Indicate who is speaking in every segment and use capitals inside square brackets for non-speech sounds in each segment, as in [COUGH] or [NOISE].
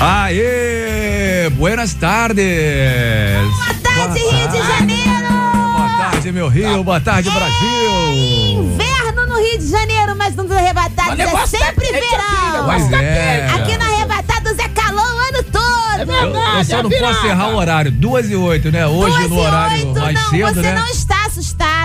Speaker 1: Aê! Buenas tardes!
Speaker 2: Boa tarde, Rio de Janeiro!
Speaker 1: Boa tarde, meu Rio. Boa tarde, Brasil.
Speaker 2: Inverno no Rio de Janeiro, mas nos arrebatados
Speaker 3: Mas
Speaker 2: é
Speaker 3: negócio
Speaker 2: sempre
Speaker 3: tá
Speaker 2: verão!
Speaker 1: Pois é.
Speaker 2: Aqui no Arrebatados é calor o ano todo!
Speaker 3: É
Speaker 1: Eu,
Speaker 3: verdade.
Speaker 1: eu só
Speaker 3: é
Speaker 1: não
Speaker 3: virada.
Speaker 1: posso errar o horário. Duas e oito, né? Hoje
Speaker 2: Duas
Speaker 1: no horário
Speaker 2: oito,
Speaker 1: mais
Speaker 2: não,
Speaker 1: cedo,
Speaker 2: você
Speaker 1: né?
Speaker 2: não está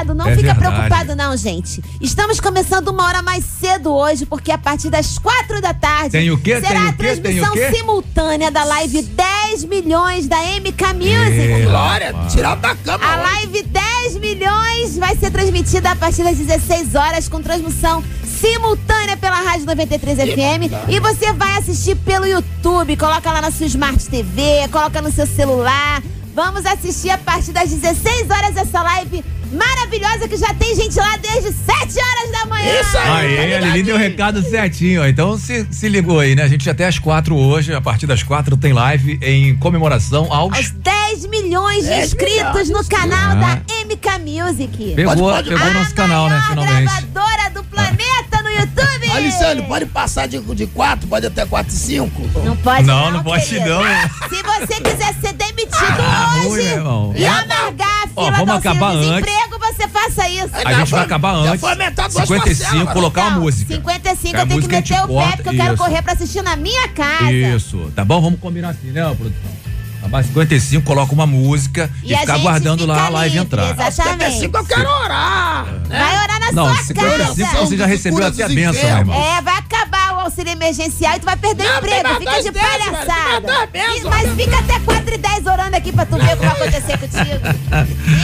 Speaker 2: assustado, não
Speaker 1: É
Speaker 2: fica
Speaker 1: verdade.
Speaker 2: preocupado não, gente. Estamos começando uma hora mais cedo hoje, porque a partir das quatro da tarde
Speaker 1: Tem o quê?
Speaker 2: será
Speaker 1: Tem
Speaker 2: a
Speaker 1: o quê? Tem o
Speaker 2: transmissão
Speaker 1: quê?
Speaker 2: simultânea da live 10 milhões da MK Music.
Speaker 3: Glória, tirar da cama.
Speaker 2: A
Speaker 3: hoje.
Speaker 2: live 10 milhões vai ser transmitida a partir das 16 horas com transmissão simultânea pela Rádio 93 FM e você vai assistir pelo YouTube, coloca lá na sua Smart TV, coloca no seu celular. Vamos assistir a partir das 16 horas essa live maravilhosa que já tem gente lá desde 7 horas da manhã.
Speaker 3: Isso aí.
Speaker 1: Aê,
Speaker 3: tá
Speaker 1: a Lili deu o recado certinho, ó. Então se, se ligou aí, né? A gente até às quatro hoje, a partir das quatro tem live em comemoração aos.
Speaker 2: Aos 10 milhões de
Speaker 3: 10
Speaker 2: inscritos no
Speaker 3: milhões.
Speaker 2: canal
Speaker 1: Ah.
Speaker 2: da MK Music.
Speaker 1: Pegou,
Speaker 3: Pode, pode.
Speaker 1: pegou
Speaker 2: a
Speaker 1: nosso canal, né?
Speaker 2: maior
Speaker 1: Finalmente.
Speaker 2: gravadora do planeta no YouTube.
Speaker 3: Aliciane, pode passar de, de 4, pode até 4 e 5.
Speaker 2: Não pode
Speaker 1: Não,
Speaker 2: não,
Speaker 1: não pode
Speaker 2: querido.
Speaker 1: não.
Speaker 2: Se você quiser ser demitido
Speaker 1: Ah, ruim,
Speaker 2: hoje
Speaker 1: meu irmão.
Speaker 2: e amargar a
Speaker 1: Ó,
Speaker 2: fila
Speaker 1: vamos
Speaker 2: do
Speaker 1: acabar
Speaker 2: auxílio
Speaker 1: antes.
Speaker 2: desemprego, você faça isso.
Speaker 1: A gente vai acabar
Speaker 3: Já
Speaker 1: antes.
Speaker 3: foi duas
Speaker 1: 55,
Speaker 3: parcelas.
Speaker 1: colocar uma música.
Speaker 2: 55
Speaker 1: É a
Speaker 2: eu tenho que
Speaker 1: música a gente
Speaker 2: meter o pé,
Speaker 1: corta,
Speaker 2: porque eu quero
Speaker 1: isso.
Speaker 2: correr pra assistir na minha casa.
Speaker 1: Isso, tá bom? Vamos combinar assim, né, produção? Acabar 55, coloca uma música e,
Speaker 2: E a
Speaker 1: ficar
Speaker 2: gente
Speaker 1: aguardando lá
Speaker 2: fica
Speaker 1: a live
Speaker 2: livre,
Speaker 1: entrar.
Speaker 2: exatamente.
Speaker 3: 55 eu quero orar. Né?
Speaker 2: Vai orar na
Speaker 1: Não,
Speaker 2: sua
Speaker 1: 55
Speaker 2: casa.
Speaker 1: você já recebeu até a benção, irmão.
Speaker 2: É, vai acabar auxílio emergencial e tu vai perder o
Speaker 3: Não,
Speaker 2: emprego.
Speaker 3: tem mais
Speaker 2: Fica de palhaçada. E- Mas fica até 4 e 10 orando aqui pra tu ver o que vai acontecer contigo.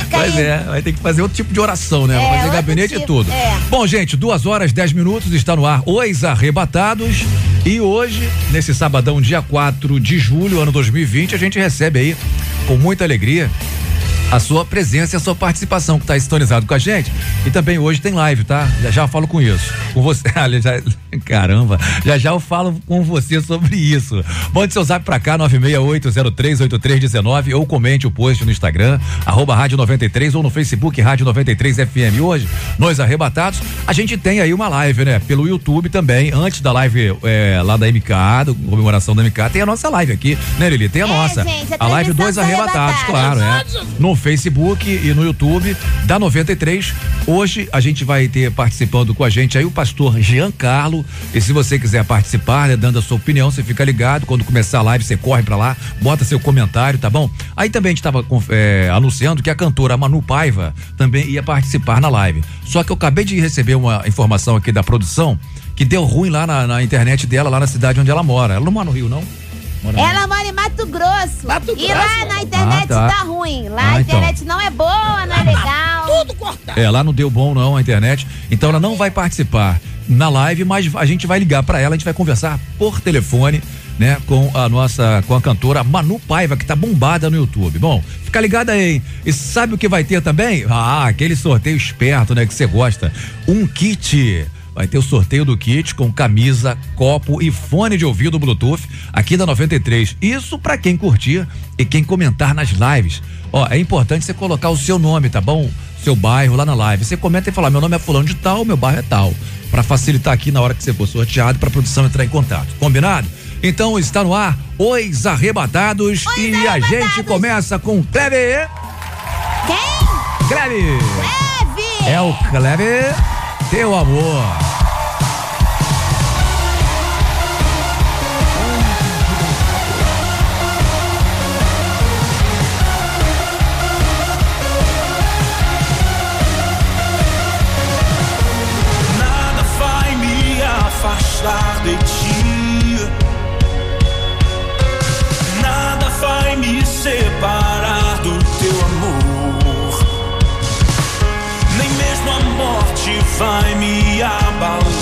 Speaker 2: Fica
Speaker 1: Pois
Speaker 2: aí.
Speaker 1: é, vai ter que fazer outro tipo de oração, né?
Speaker 2: É,
Speaker 1: Vai fazer gabinete e
Speaker 2: tipo,
Speaker 1: tudo.
Speaker 2: é.
Speaker 1: Bom, gente, duas horas, 10 minutos, está no ar Os Arrebatados. E hoje, nesse sabadão, dia 4 de julho, ano 2020, a gente recebe aí, com muita alegria, a sua presença e a sua participação, que está sintonizado com a gente. E também hoje tem live, tá? Já já eu falo com isso. Com você. [LAUGHS] Já- caramba, já já eu falo com você sobre isso. Mande seu zap pra cá, 968038319 ou comente o post no Instagram, arroba Rádio 93 ou no Facebook Rádio 93 FM. Hoje, nós arrebatados, a gente tem aí uma live, né? Pelo YouTube também, antes da live é, lá da MK, da comemoração da MK, tem a nossa live aqui, né, Lili? Tem a
Speaker 2: É,
Speaker 1: nossa.
Speaker 2: gente, a
Speaker 1: a live Dois
Speaker 2: dos
Speaker 1: Arrebatados, claro,
Speaker 2: Arrebatados.
Speaker 1: é no Facebook e no YouTube da 93. Hoje a gente vai ter participando com a gente aí o pastor Giancarlo. E se você quiser participar, né, dando a sua opinião, você fica ligado. Quando começar a live, você corre pra lá, bota seu comentário, tá bom? Aí também a gente tava é, anunciando que a cantora Manu Paiva também ia participar na live. Só que eu acabei de receber uma informação aqui da produção que deu ruim lá na, na internet dela, lá na cidade onde ela mora. Ela não mora no Rio, não? Mora no
Speaker 2: Ela mora em Mato Grosso.
Speaker 3: Mato
Speaker 2: e
Speaker 3: Grosso,
Speaker 2: lá na internet
Speaker 1: Ah, tá.
Speaker 2: tá. ruim. Lá
Speaker 1: Ah,
Speaker 2: a
Speaker 1: então.
Speaker 2: internet não é boa, não é legal.
Speaker 3: Tudo cortado.
Speaker 1: É, lá não deu bom não a internet. Então ela não vai participar na live, mas a gente vai ligar pra ela, a gente vai conversar por telefone, né, com a nossa, com a cantora Manu Paiva, que tá bombada no YouTube. Bom, fica ligada aí, hein? E sabe o que vai ter também? Ah, aquele sorteio esperto, né, que você gosta. Um kit Vai ter o sorteio do kit com camisa, copo e fone de ouvido Bluetooth aqui da 93. Isso pra quem curtir e quem comentar nas lives. Ó, é importante você colocar o seu nome, tá bom? Seu bairro lá na live. Você comenta e fala: meu nome é fulano de tal, meu bairro é tal. Pra facilitar aqui na hora que você for sorteado pra produção entrar em contato. Combinado? Então está no ar Os Arrebatados
Speaker 2: Os
Speaker 1: e a
Speaker 2: Arrebatados.
Speaker 1: gente começa com Kleber.
Speaker 2: Quem?
Speaker 1: Kleber!
Speaker 2: Leve!
Speaker 1: É o Kleber, teu amor.
Speaker 4: de ti. Nada vai me separar do teu amor, nem mesmo a morte vai me
Speaker 5: abalar.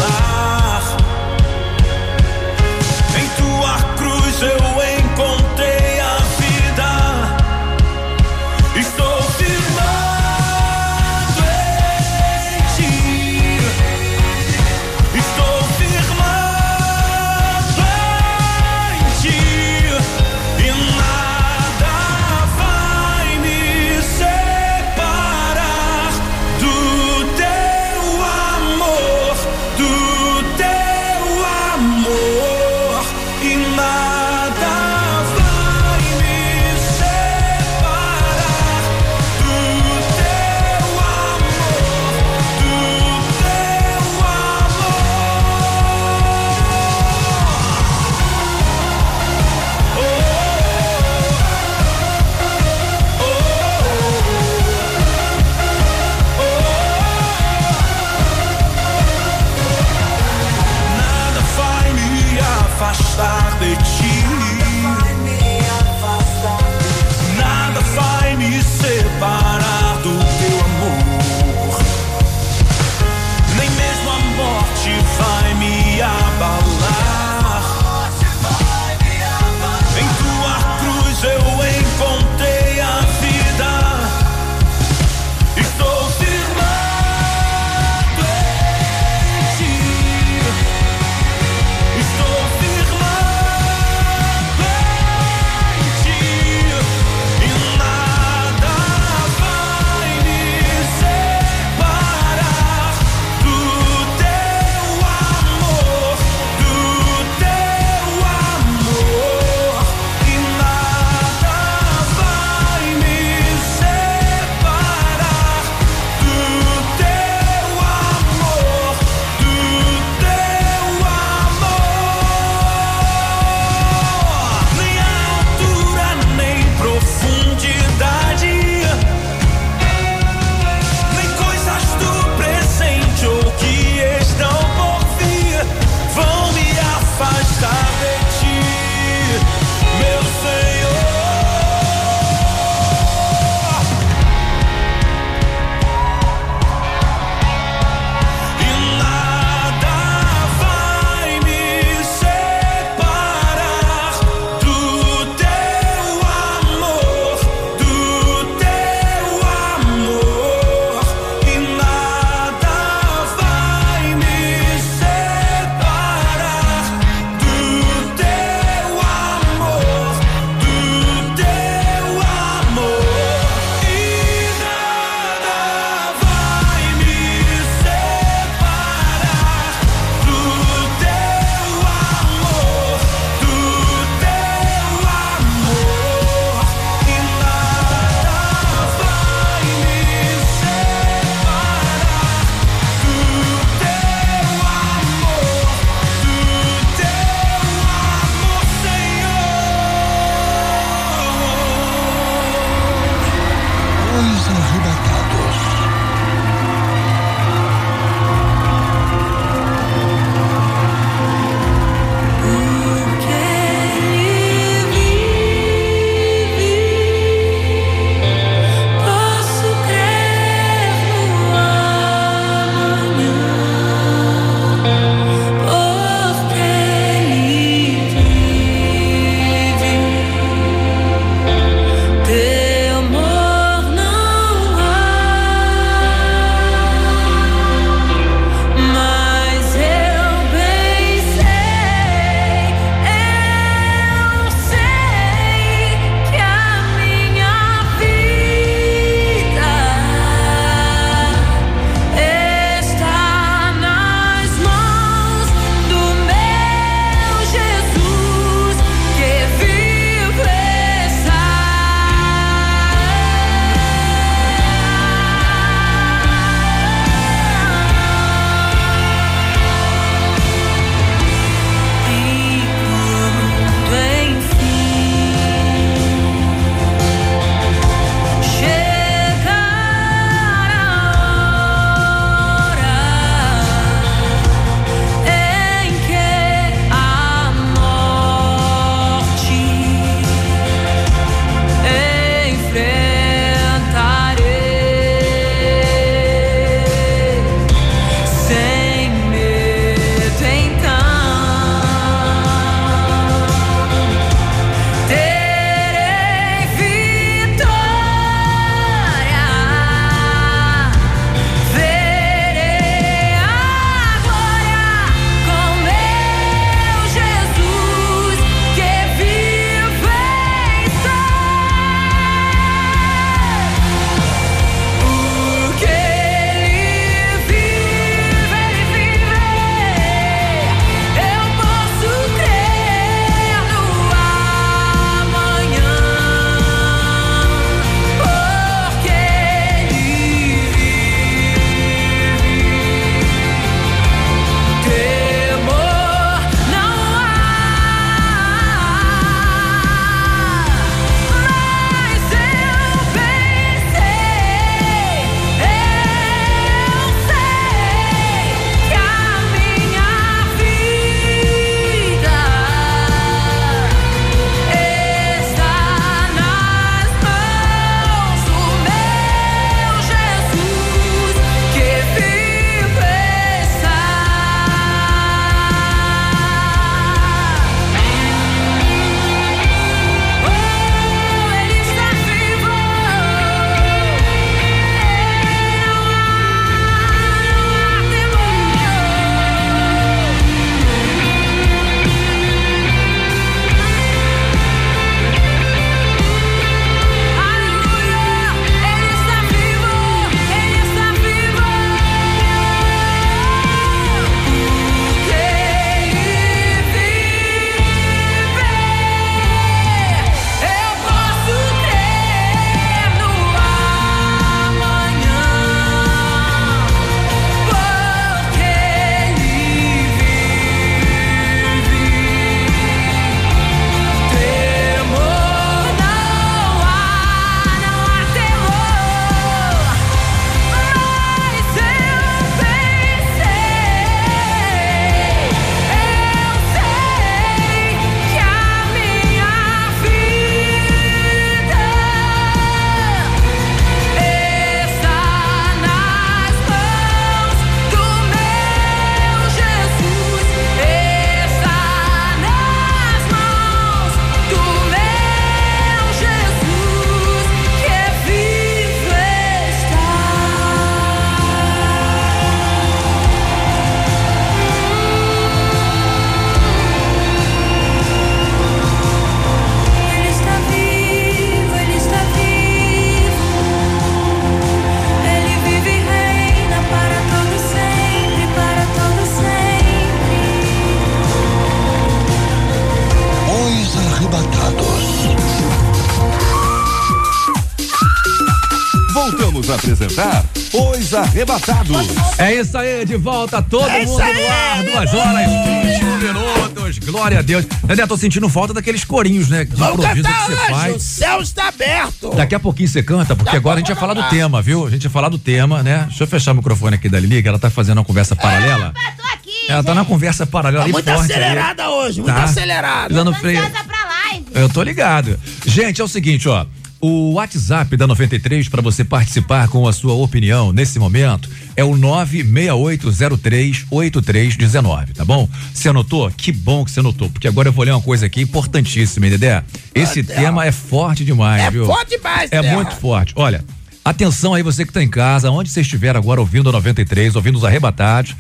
Speaker 5: Arrebatados.
Speaker 1: É isso aí, de volta todo
Speaker 3: É
Speaker 1: mundo
Speaker 3: aí,
Speaker 1: no ar, duas horas, 21 minutos. Glória a Deus. Dedé, tô sentindo falta daqueles corinhos, né? De
Speaker 3: Vamos
Speaker 1: improviso
Speaker 3: cantar
Speaker 1: que você
Speaker 3: hoje, o
Speaker 1: faz.
Speaker 3: céu está aberto.
Speaker 1: Daqui a pouquinho você canta, porque
Speaker 3: a
Speaker 1: agora a gente vai
Speaker 3: pouco
Speaker 1: falar do tema, viu? A gente vai falar do tema, né? Deixa eu fechar o microfone aqui da Lili, que ela tá fazendo uma conversa paralela.
Speaker 2: Opa, tô aqui.
Speaker 1: Ela tá na conversa paralela
Speaker 3: Tá
Speaker 1: ali
Speaker 3: muito
Speaker 1: forte.
Speaker 3: acelerada hoje, muito
Speaker 1: Tá.
Speaker 3: acelerada.
Speaker 1: Dando freio.
Speaker 2: ansiosa pra live.
Speaker 1: Eu tô ligado. Gente, é o seguinte, ó. O WhatsApp da 93 para você participar com a sua opinião nesse momento é o 968038319, tá bom? Você anotou? Que bom que você anotou, porque agora eu vou ler uma coisa aqui importantíssima, hein, Dedé. Esse
Speaker 3: Ah,
Speaker 1: tema é forte demais,
Speaker 3: É
Speaker 1: viu?
Speaker 3: forte demais,
Speaker 1: É
Speaker 3: Terra.
Speaker 1: muito forte. Olha, atenção aí você que tá em casa, onde você estiver agora ouvindo a 93, ouvindo os arrebatados.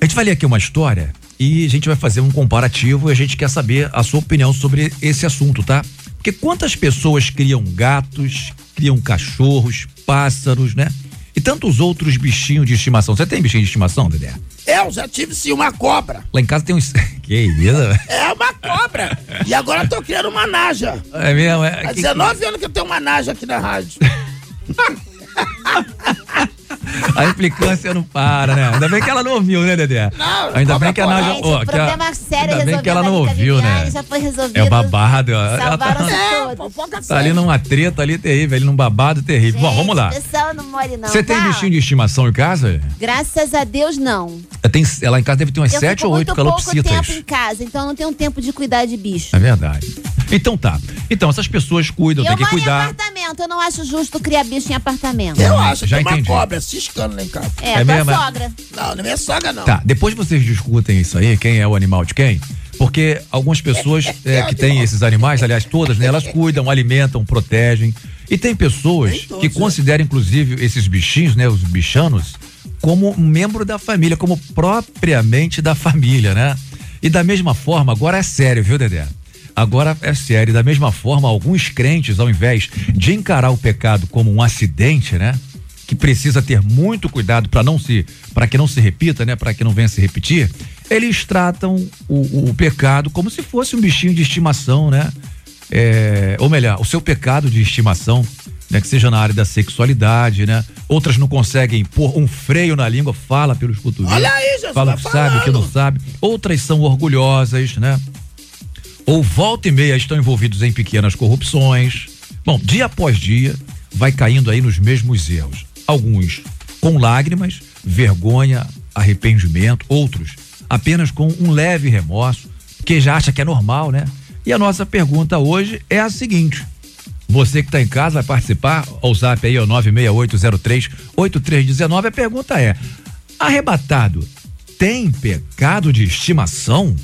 Speaker 1: A gente vai ler aqui uma história e a gente vai fazer um comparativo e a gente quer saber a sua opinião sobre esse assunto, tá? Porque quantas pessoas criam gatos, criam cachorros, pássaros, né? E tantos outros bichinhos de estimação. Você tem bichinho de estimação, Dedé?
Speaker 3: Eu já tive sim uma cobra.
Speaker 1: Lá em casa tem uns. [LAUGHS] que isso?
Speaker 3: É uma cobra. e agora eu tô criando uma naja.
Speaker 1: É mesmo? É,
Speaker 3: Há
Speaker 1: que-
Speaker 3: 19 anos que eu tenho uma naja aqui na rádio. [LAUGHS] [LAUGHS]
Speaker 1: a implicância não para, né? Ainda bem que ela não ouviu, né, Dedé?
Speaker 3: Não,
Speaker 1: Ainda bem que a Nádia.
Speaker 2: Gente,
Speaker 1: ó,
Speaker 2: o
Speaker 1: que a-
Speaker 2: problema sério
Speaker 1: Ainda bem que ela não ouviu, né?
Speaker 2: Já foi resolvido.
Speaker 1: É babado. Ela tá-
Speaker 3: É, [LAUGHS]
Speaker 1: Tá ali numa treta ali terrível, ali num babado terrível. Bom, vamos lá.
Speaker 2: Gente, pessoal não more não,
Speaker 1: Você tem
Speaker 2: tá?
Speaker 1: bichinho de estimação em casa?
Speaker 2: Graças a Deus, não.
Speaker 1: Tem, ela em casa deve ter umas
Speaker 2: Eu
Speaker 1: sete ou oito calopsitas.
Speaker 2: tempo em casa, então eu não tenho tempo de cuidar de bicho.
Speaker 1: É verdade. Então tá. Então, essas pessoas cuidam,
Speaker 2: eu
Speaker 1: tem que
Speaker 2: moro em
Speaker 1: cuidar.
Speaker 2: apartamento, eu não acho justo criar bicho em apartamento.
Speaker 3: Eu acho,
Speaker 1: Já
Speaker 3: tem uma
Speaker 1: entendi.
Speaker 3: cobra ciscando lá em casa.
Speaker 2: É,
Speaker 1: É mesmo, é?
Speaker 2: sogra.
Speaker 3: Não, não é minha sogra, não.
Speaker 1: Tá, depois vocês discutem isso aí, quem é o animal de quem. Porque algumas pessoas é, que têm esses animais, aliás, todas, né, elas cuidam, alimentam, protegem. E tem pessoas
Speaker 3: todos,
Speaker 1: que
Speaker 3: né?
Speaker 1: consideram, inclusive, esses bichinhos, né, os bichanos, como um membro da família, como propriamente da família, né? E da mesma forma, agora é sério, viu, Dedé? Agora é sério. Da mesma forma, alguns crentes, ao invés de encarar o pecado como um acidente, né? Que precisa ter muito cuidado para não se, para que não se repita, né? Para que não venha se repetir, eles tratam o, o- o pecado como se fosse um bichinho de estimação, né? É, ou melhor, o seu pecado de estimação, né? Que seja na área da sexualidade, né? Outras não conseguem pôr um freio na língua, fala pelos cotovelos.
Speaker 3: Olha aí, Jesus,
Speaker 1: Fala
Speaker 3: tá
Speaker 1: que sabe, que não
Speaker 3: falando.
Speaker 1: sabe. Outras são orgulhosas, né? Ou volta e meia estão envolvidos em pequenas corrupções. Bom, dia após dia, vai caindo aí nos mesmos erros. Alguns com lágrimas, vergonha, arrependimento, outros apenas com um leve remorso, porque já acha que é normal, né? E a nossa pergunta hoje é a seguinte: você que está em casa vai participar, ao zap aí, ó, 96803-8319. A pergunta é: arrebatado tem pecado de estimação?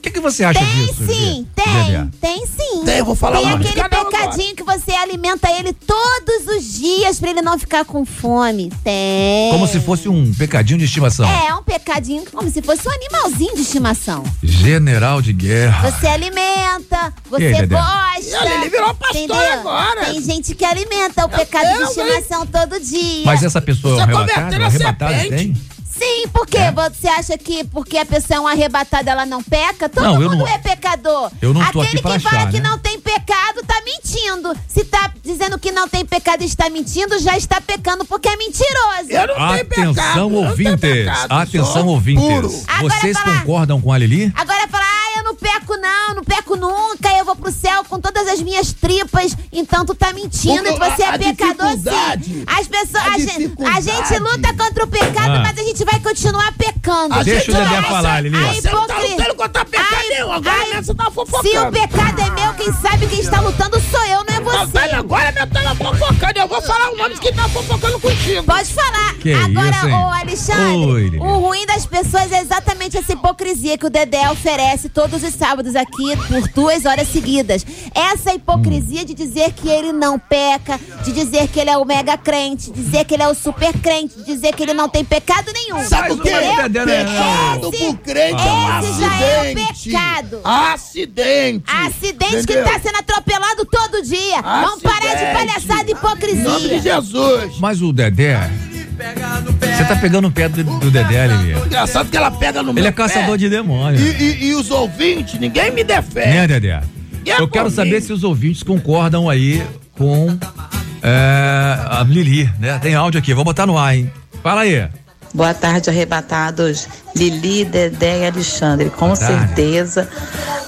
Speaker 1: O que, que você acha
Speaker 2: Tem
Speaker 1: disso?
Speaker 2: sim, tem, tem sim.
Speaker 3: Tem, eu vou falar
Speaker 2: Tem aquele
Speaker 3: cada um
Speaker 2: pecadinho que você alimenta ele todos os dias pra ele não ficar com fome. Tem.
Speaker 1: Como se fosse um pecadinho de estimação.
Speaker 2: É, um pecadinho como se fosse um animalzinho de estimação.
Speaker 1: General de guerra.
Speaker 2: Você alimenta,
Speaker 1: E
Speaker 2: você
Speaker 1: aí,
Speaker 2: gosta.
Speaker 3: E a Lili virou pastora
Speaker 2: entendeu?
Speaker 3: agora.
Speaker 2: Tem gente que alimenta o pecado de estimação todo dia.
Speaker 1: Mas essa pessoa é um
Speaker 3: Você
Speaker 1: arrebatado?
Speaker 3: converteu a
Speaker 1: Arrebatado
Speaker 3: serpente.
Speaker 1: tem?
Speaker 2: Sim, porque
Speaker 1: É.
Speaker 2: você acha que porque a pessoa é um arrebatado ela não peca? Todo
Speaker 1: Não, eu
Speaker 2: mundo
Speaker 1: não-
Speaker 2: é pecador.
Speaker 1: eu não tô
Speaker 2: Aquele
Speaker 1: aqui pra
Speaker 2: que fala
Speaker 1: achar,
Speaker 2: que
Speaker 1: né?
Speaker 2: não tem pecado tá mentindo. Se tá dizendo que não tem pecado e está mentindo, já está pecando porque é mentiroso.
Speaker 3: Eu não tenho pecado.
Speaker 1: Atenção,
Speaker 3: eu não tenho
Speaker 1: ouvintes.
Speaker 3: pecado,
Speaker 1: Atenção, ouvintes. Vocês
Speaker 2: falar.
Speaker 1: concordam com a Lili?
Speaker 2: Agora fala, ah, eu não peco não, não peco nunca, eu vou pro céu com todas as minhas tripas, então tu tá mentindo
Speaker 3: O-
Speaker 2: e você
Speaker 3: a-
Speaker 2: é
Speaker 3: a
Speaker 2: pecador
Speaker 3: dificuldade-
Speaker 2: sim. As pessoas,
Speaker 3: a
Speaker 2: a, gente, a gente luta contra o pecado,
Speaker 1: Ah.
Speaker 2: mas a gente vai continuar pecando.
Speaker 3: A
Speaker 1: Deixa
Speaker 3: gente
Speaker 1: o Dedé falar, Lili.
Speaker 2: A
Speaker 3: Você não tá lutando contra pecado
Speaker 2: Ai,
Speaker 3: nenhum. Agora
Speaker 2: ai,
Speaker 3: mesmo você tá fofocando.
Speaker 2: Se o pecado é meu, quem sabe quem está lutando sou eu, não é
Speaker 3: Tá
Speaker 2: você.
Speaker 3: Agora mesmo tá fofocando. Eu vou falar o nome de quem tá fofocando contigo.
Speaker 2: Pode falar.
Speaker 1: Que
Speaker 2: Agora,
Speaker 1: isso,
Speaker 2: ô Alexandre,
Speaker 1: Oi, Lili.
Speaker 2: o ruim das pessoas é exatamente essa hipocrisia que o Dedé oferece todos os sábados aqui por duas horas seguidas. Essa hipocrisia de dizer que ele não peca, de dizer que ele é o mega crente, de dizer que ele é o super crente, de dizer que ele não tem pecado nenhum.
Speaker 3: Sabe o que
Speaker 1: Mas
Speaker 3: é?
Speaker 1: o Dedé não é,
Speaker 3: Pecado
Speaker 2: Esse-
Speaker 3: pro crente é um
Speaker 2: esse já é o
Speaker 3: acidente.
Speaker 2: pecado.
Speaker 3: Acidente.
Speaker 2: Acidente
Speaker 3: Entendeu?
Speaker 2: que tá sendo atropelado todo dia. Vamos parar de
Speaker 3: Acidente.
Speaker 2: palhaçada e
Speaker 3: Em nome de
Speaker 2: hipocrisia.
Speaker 3: Jesus.
Speaker 1: Mas o Dedé. Você tá pegando o pé do, do Dedé, Lili.
Speaker 3: Engraçado que ela pega no meu
Speaker 1: Ele é caçador
Speaker 3: pé.
Speaker 1: de demônio.
Speaker 3: E, e- e os ouvintes, ninguém me defende.
Speaker 1: Né, Dedé? Eu quero saber se os ouvintes concordam aí com É, a Lili, né? Tem áudio aqui, vou botar no ar, hein? Fala aí.
Speaker 6: Boa tarde, arrebatados. Lili, Dedé e Alexandre. Com
Speaker 1: Boa tarde.
Speaker 6: certeza,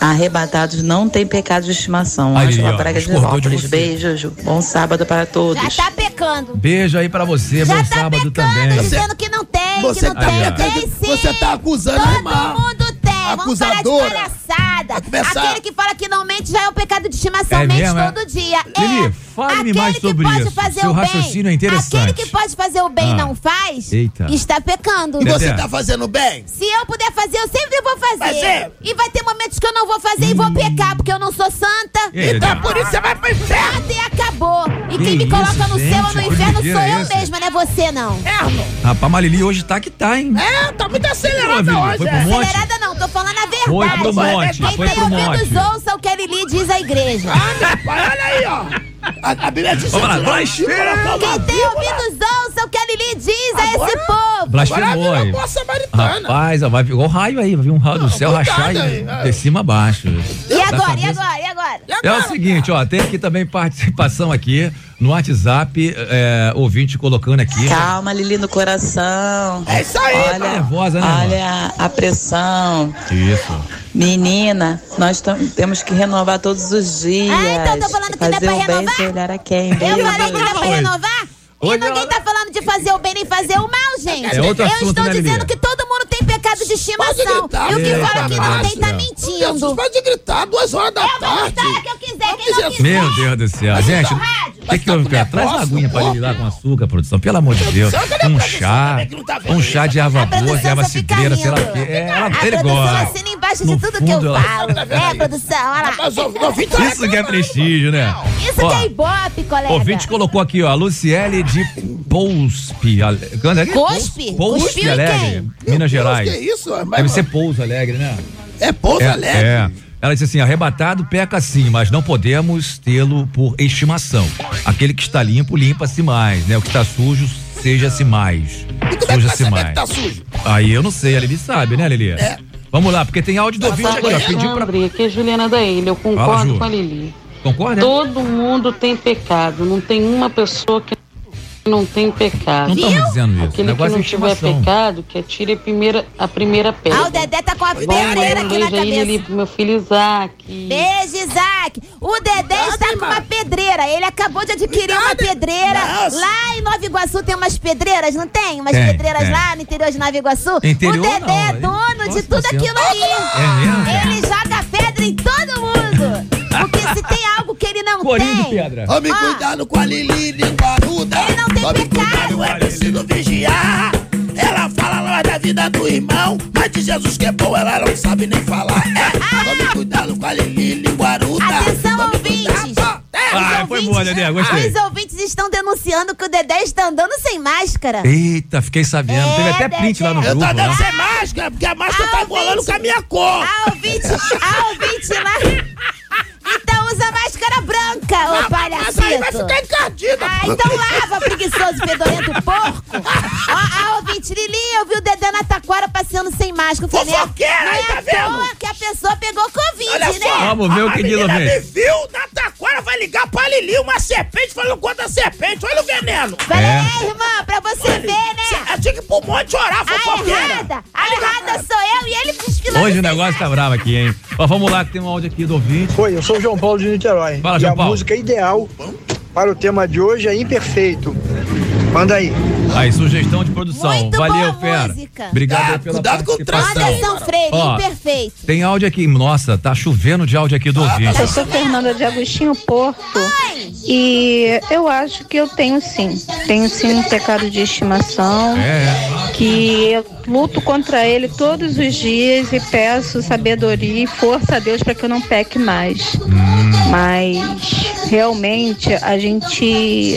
Speaker 6: arrebatados não tem pecado de estimação.
Speaker 1: Aí,
Speaker 6: Ângela
Speaker 1: ó,
Speaker 6: Braga de
Speaker 1: discordou de
Speaker 6: Nilópolis.
Speaker 1: você.
Speaker 6: Beijo, bom sábado para todos.
Speaker 2: Já tá pecando.
Speaker 1: Beijo aí pra você,
Speaker 2: Já
Speaker 1: bom
Speaker 2: tá
Speaker 1: sábado
Speaker 2: pecando,
Speaker 1: também.
Speaker 2: dizendo que não tem, que
Speaker 3: Você
Speaker 2: não
Speaker 3: tá
Speaker 2: tem.
Speaker 1: pecando.
Speaker 2: Tem sim.
Speaker 3: Você tá acusando
Speaker 2: Todo mundo tem. Vamos parar de
Speaker 3: Acusadora.
Speaker 2: palhaçada. Aquele que fala que não mente já é um pecado de estimação.
Speaker 1: É
Speaker 2: mente
Speaker 1: mesmo, é?
Speaker 2: todo dia.
Speaker 1: Lili,
Speaker 2: é.
Speaker 1: Fale-me
Speaker 2: Aquele
Speaker 1: mais
Speaker 2: que
Speaker 1: sobre
Speaker 2: pode
Speaker 1: isso.
Speaker 2: Fazer
Speaker 1: Seu
Speaker 2: o bem,
Speaker 1: raciocínio é interessante.
Speaker 2: Aquele que pode fazer o bem e
Speaker 1: Ah.
Speaker 2: não faz,
Speaker 1: Eita.
Speaker 2: está pecando.
Speaker 3: E você
Speaker 1: Dedé.
Speaker 3: tá fazendo bem?
Speaker 2: Se eu puder fazer, eu sempre vou fazer.
Speaker 3: Fazer.
Speaker 2: E vai ter momentos que eu não vou fazer e vou pecar, porque eu não sou santa.
Speaker 1: E aí,
Speaker 3: Então por isso você vai pro inferno.
Speaker 2: Até acabou. E
Speaker 1: Que
Speaker 2: quem me coloca
Speaker 1: isso,
Speaker 2: no
Speaker 1: gente,
Speaker 2: céu ou no inferno sou
Speaker 1: é
Speaker 2: eu
Speaker 1: essa?
Speaker 2: mesma, não é você não.
Speaker 3: Inferno.
Speaker 1: Rapaz, a Lili hoje tá que tá, hein?
Speaker 3: É, tá muito
Speaker 1: Lili,
Speaker 3: hoje.
Speaker 1: foi
Speaker 3: é.
Speaker 1: pro monte?
Speaker 2: Acelerada não, tô falando a verdade.
Speaker 1: Foi pro monte,
Speaker 2: Quem
Speaker 1: foi
Speaker 2: tem
Speaker 1: pro
Speaker 2: ouvidos, ouça o que a Lili diz à igreja.
Speaker 3: Ah, meu pai, olha aí, ó. A, a Bíblia diz
Speaker 1: Vamos lá,
Speaker 3: uma
Speaker 2: Quem tem ouvidos, ouça o que a Lili diz a esse povo.
Speaker 1: Blasfemou aí. Rapaz, ó, vai igual raio aí, vai vir um raio do céu rachar
Speaker 3: aí,
Speaker 1: e
Speaker 3: é.
Speaker 1: de cima a baixo.
Speaker 2: E agora, e agora, e agora?
Speaker 1: É o seguinte, ó, tem aqui também participação aqui no WhatsApp, é, ouvinte colocando aqui.
Speaker 6: Calma, Lili, no coração.
Speaker 3: É isso aí,
Speaker 6: Olha,
Speaker 1: Tá nervosa, né,
Speaker 6: olha a pressão.
Speaker 1: Isso.
Speaker 6: Menina, nós temos que renovar todos os dias.
Speaker 2: Ah, então tô falando que não é
Speaker 6: Fazer
Speaker 2: pra
Speaker 6: o bem
Speaker 2: renovar?
Speaker 6: sem olhar a quem.
Speaker 2: Eu falei que não é pra
Speaker 1: Oi.
Speaker 2: renovar? E ninguém tá falando de fazer o bem nem fazer o mal, gente.
Speaker 1: É outro
Speaker 2: Eu
Speaker 1: assunto,
Speaker 2: estou
Speaker 1: né,
Speaker 2: dizendo que todo mundo tem pecado de estimação.
Speaker 3: gritar,
Speaker 2: E o que fala que não
Speaker 1: Márcia.
Speaker 2: tem tá
Speaker 3: Jesus
Speaker 2: mentindo.
Speaker 3: pode gritar duas horas da
Speaker 2: Eu vou
Speaker 3: tarde.
Speaker 2: gritar a hora que eu quiser,
Speaker 3: Não
Speaker 2: quem não
Speaker 3: quiser.
Speaker 1: Meu Deus do céu. Gente, o que, houve, cara? Traz uma aguinha pra ele lá com açúcar, produção. Pelo amor de Deus. Um chá.
Speaker 3: tá
Speaker 1: Um chá de erva boa, de erva cidreira, sei lá o quê. É, ele gosta.
Speaker 2: assina embaixo
Speaker 1: No
Speaker 2: de tudo que eu falo.
Speaker 3: Tá
Speaker 2: É, produção, olha lá.
Speaker 3: O tá
Speaker 1: Isso que é prestígio, né?
Speaker 2: Isso que é ibope, colega.
Speaker 1: Ouvinte colocou aqui, ó, a Luciele de Pouspe. É é?
Speaker 2: Cospe?
Speaker 1: Pouspe Alegre? Minas Gerais.
Speaker 3: Que isso?
Speaker 1: Deve ser Pouso Alegre, né?
Speaker 3: É Pouso
Speaker 1: É,
Speaker 3: Alegre.
Speaker 1: é. Ela disse assim: arrebatado peca sim, mas não podemos tê-lo por estimação. Aquele que está limpo, limpa-se mais, né? O que está sujo, seja-se mais.
Speaker 3: É
Speaker 1: Suja-se mais.
Speaker 3: que tá sujo?
Speaker 1: Aí eu não sei, a Lili sabe, né, Lili?
Speaker 3: É.
Speaker 1: Vamos lá, porque tem áudio do ouvinte aqui, ó. Pediu pra.
Speaker 7: Aqui é Juliana da Ilha, eu
Speaker 1: Fala,
Speaker 7: concordo
Speaker 1: Ju.
Speaker 7: com a Lili.
Speaker 1: Concorda?
Speaker 7: Todo mundo tem pecado, não tem uma pessoa que não tem pecado.
Speaker 1: Não estamos dizendo isso.
Speaker 7: Aquele que
Speaker 1: negócio é
Speaker 7: não tiver
Speaker 1: estimação.
Speaker 7: pecado, que atire a primeira, a primeira pedra.
Speaker 2: Ah, o Dedé tá com a pedreira aqui na
Speaker 7: beijo aí, Lili,
Speaker 2: cabeça.
Speaker 7: pro meu filho Isaac.
Speaker 2: Beijo, Isaac. O Dedé está com uma pedreira. Ele acabou de adquirir uma pedreira.
Speaker 3: Nossa.
Speaker 2: Lá em Nova Iguaçu tem umas pedreiras, não tem? Umas
Speaker 1: Tem,
Speaker 2: pedreiras
Speaker 1: tem.
Speaker 2: lá no interior de Nova Iguaçu.
Speaker 1: Interior,
Speaker 2: o Dedé
Speaker 1: não,
Speaker 2: é dono de
Speaker 1: Nossa,
Speaker 2: tudo aquilo ali.
Speaker 1: É mesmo?
Speaker 2: Ele joga pedra em todo mundo. Porque se tem algo que ele não
Speaker 1: Corinho de
Speaker 2: tem.
Speaker 1: pedra.
Speaker 3: Tome
Speaker 2: Ó.
Speaker 3: cuidado com a Lili linguaruda.
Speaker 2: Ele não pecado.
Speaker 3: cuidado, é preciso vigiar. Ela fala lá da vida do irmão, mas de Jesus que é bom, ela não sabe nem falar. É, tome cuidado com a Lili linguaruda.
Speaker 2: Atenção,
Speaker 3: Tome
Speaker 2: ouvintes.
Speaker 3: cuidado. É,
Speaker 1: Ah, foi boa, Dedé, gostei.
Speaker 2: Os ouvintes estão denunciando que o Dedé está andando sem máscara.
Speaker 1: Eita, fiquei sabendo.
Speaker 2: É,
Speaker 1: Teve até print lá no
Speaker 2: Dedé.
Speaker 3: Eu
Speaker 1: grupo.
Speaker 3: tô andando
Speaker 1: né?
Speaker 3: sem máscara, porque a máscara
Speaker 2: Ah,
Speaker 3: tá
Speaker 2: ouvinte.
Speaker 3: com a minha cor.
Speaker 2: A ouvinte, a ouvinte lá. [LAUGHS] Então usa máscara branca, ô
Speaker 3: Mas aí vai
Speaker 2: palhacito.
Speaker 3: ficar encardida.
Speaker 2: Ah, então lava, preguiçoso, fedorento porco. [LAUGHS] Ó, a ouvinte, Lili, eu vi o Dedé na taquara passeando sem máscara.
Speaker 3: Fofoqueira,
Speaker 2: não
Speaker 3: aí,
Speaker 2: é
Speaker 3: tá
Speaker 2: à
Speaker 3: vendo?
Speaker 2: que a pessoa pegou Covid,
Speaker 3: Olha
Speaker 2: né?
Speaker 3: só,
Speaker 1: Vamos ver o
Speaker 3: a
Speaker 1: que diz o
Speaker 3: me
Speaker 1: ouvinte.
Speaker 3: viu na taquara, vai ligar pra Lili, uma serpente falando contra a serpente. Olha o veneno.
Speaker 2: Falei,
Speaker 1: É.
Speaker 2: é, irmã, pra você ver, né?
Speaker 3: Eu tinha que ir pro monte orar,
Speaker 2: A
Speaker 3: fofoqueira.
Speaker 2: errada, a errada sou eu e ele desfilando
Speaker 1: Hoje o negócio tá bravo aqui, hein? Ó, vamos lá, que tem um áudio aqui do ouvinte.
Speaker 8: Oi, eu sou o João Paulo de Niterói.
Speaker 1: Fala,
Speaker 8: e
Speaker 1: João
Speaker 8: a
Speaker 1: Paulo.
Speaker 8: música ideal para o tema de hoje é Imperfeito. Manda aí.
Speaker 1: Aí, sugestão de produção.
Speaker 2: Muito
Speaker 1: Valeu,
Speaker 2: boa
Speaker 1: fera.
Speaker 2: música.
Speaker 1: Obrigado
Speaker 3: Ah,
Speaker 1: pela
Speaker 3: cuidado com o
Speaker 1: participação.
Speaker 3: trânsito.
Speaker 2: Anderson Freire,
Speaker 1: Ó.
Speaker 2: imperfeito.
Speaker 1: Tem áudio aqui. Nossa, tá chovendo de áudio aqui do ouvinte.
Speaker 9: Eu sou Fernanda de Agostinho Porto e eu acho que eu tenho sim. Tenho sim um pecado de estimação
Speaker 1: É.
Speaker 9: que eu luto contra ele todos os dias e peço sabedoria e força a Deus para que eu não peque mais. Mas realmente a gente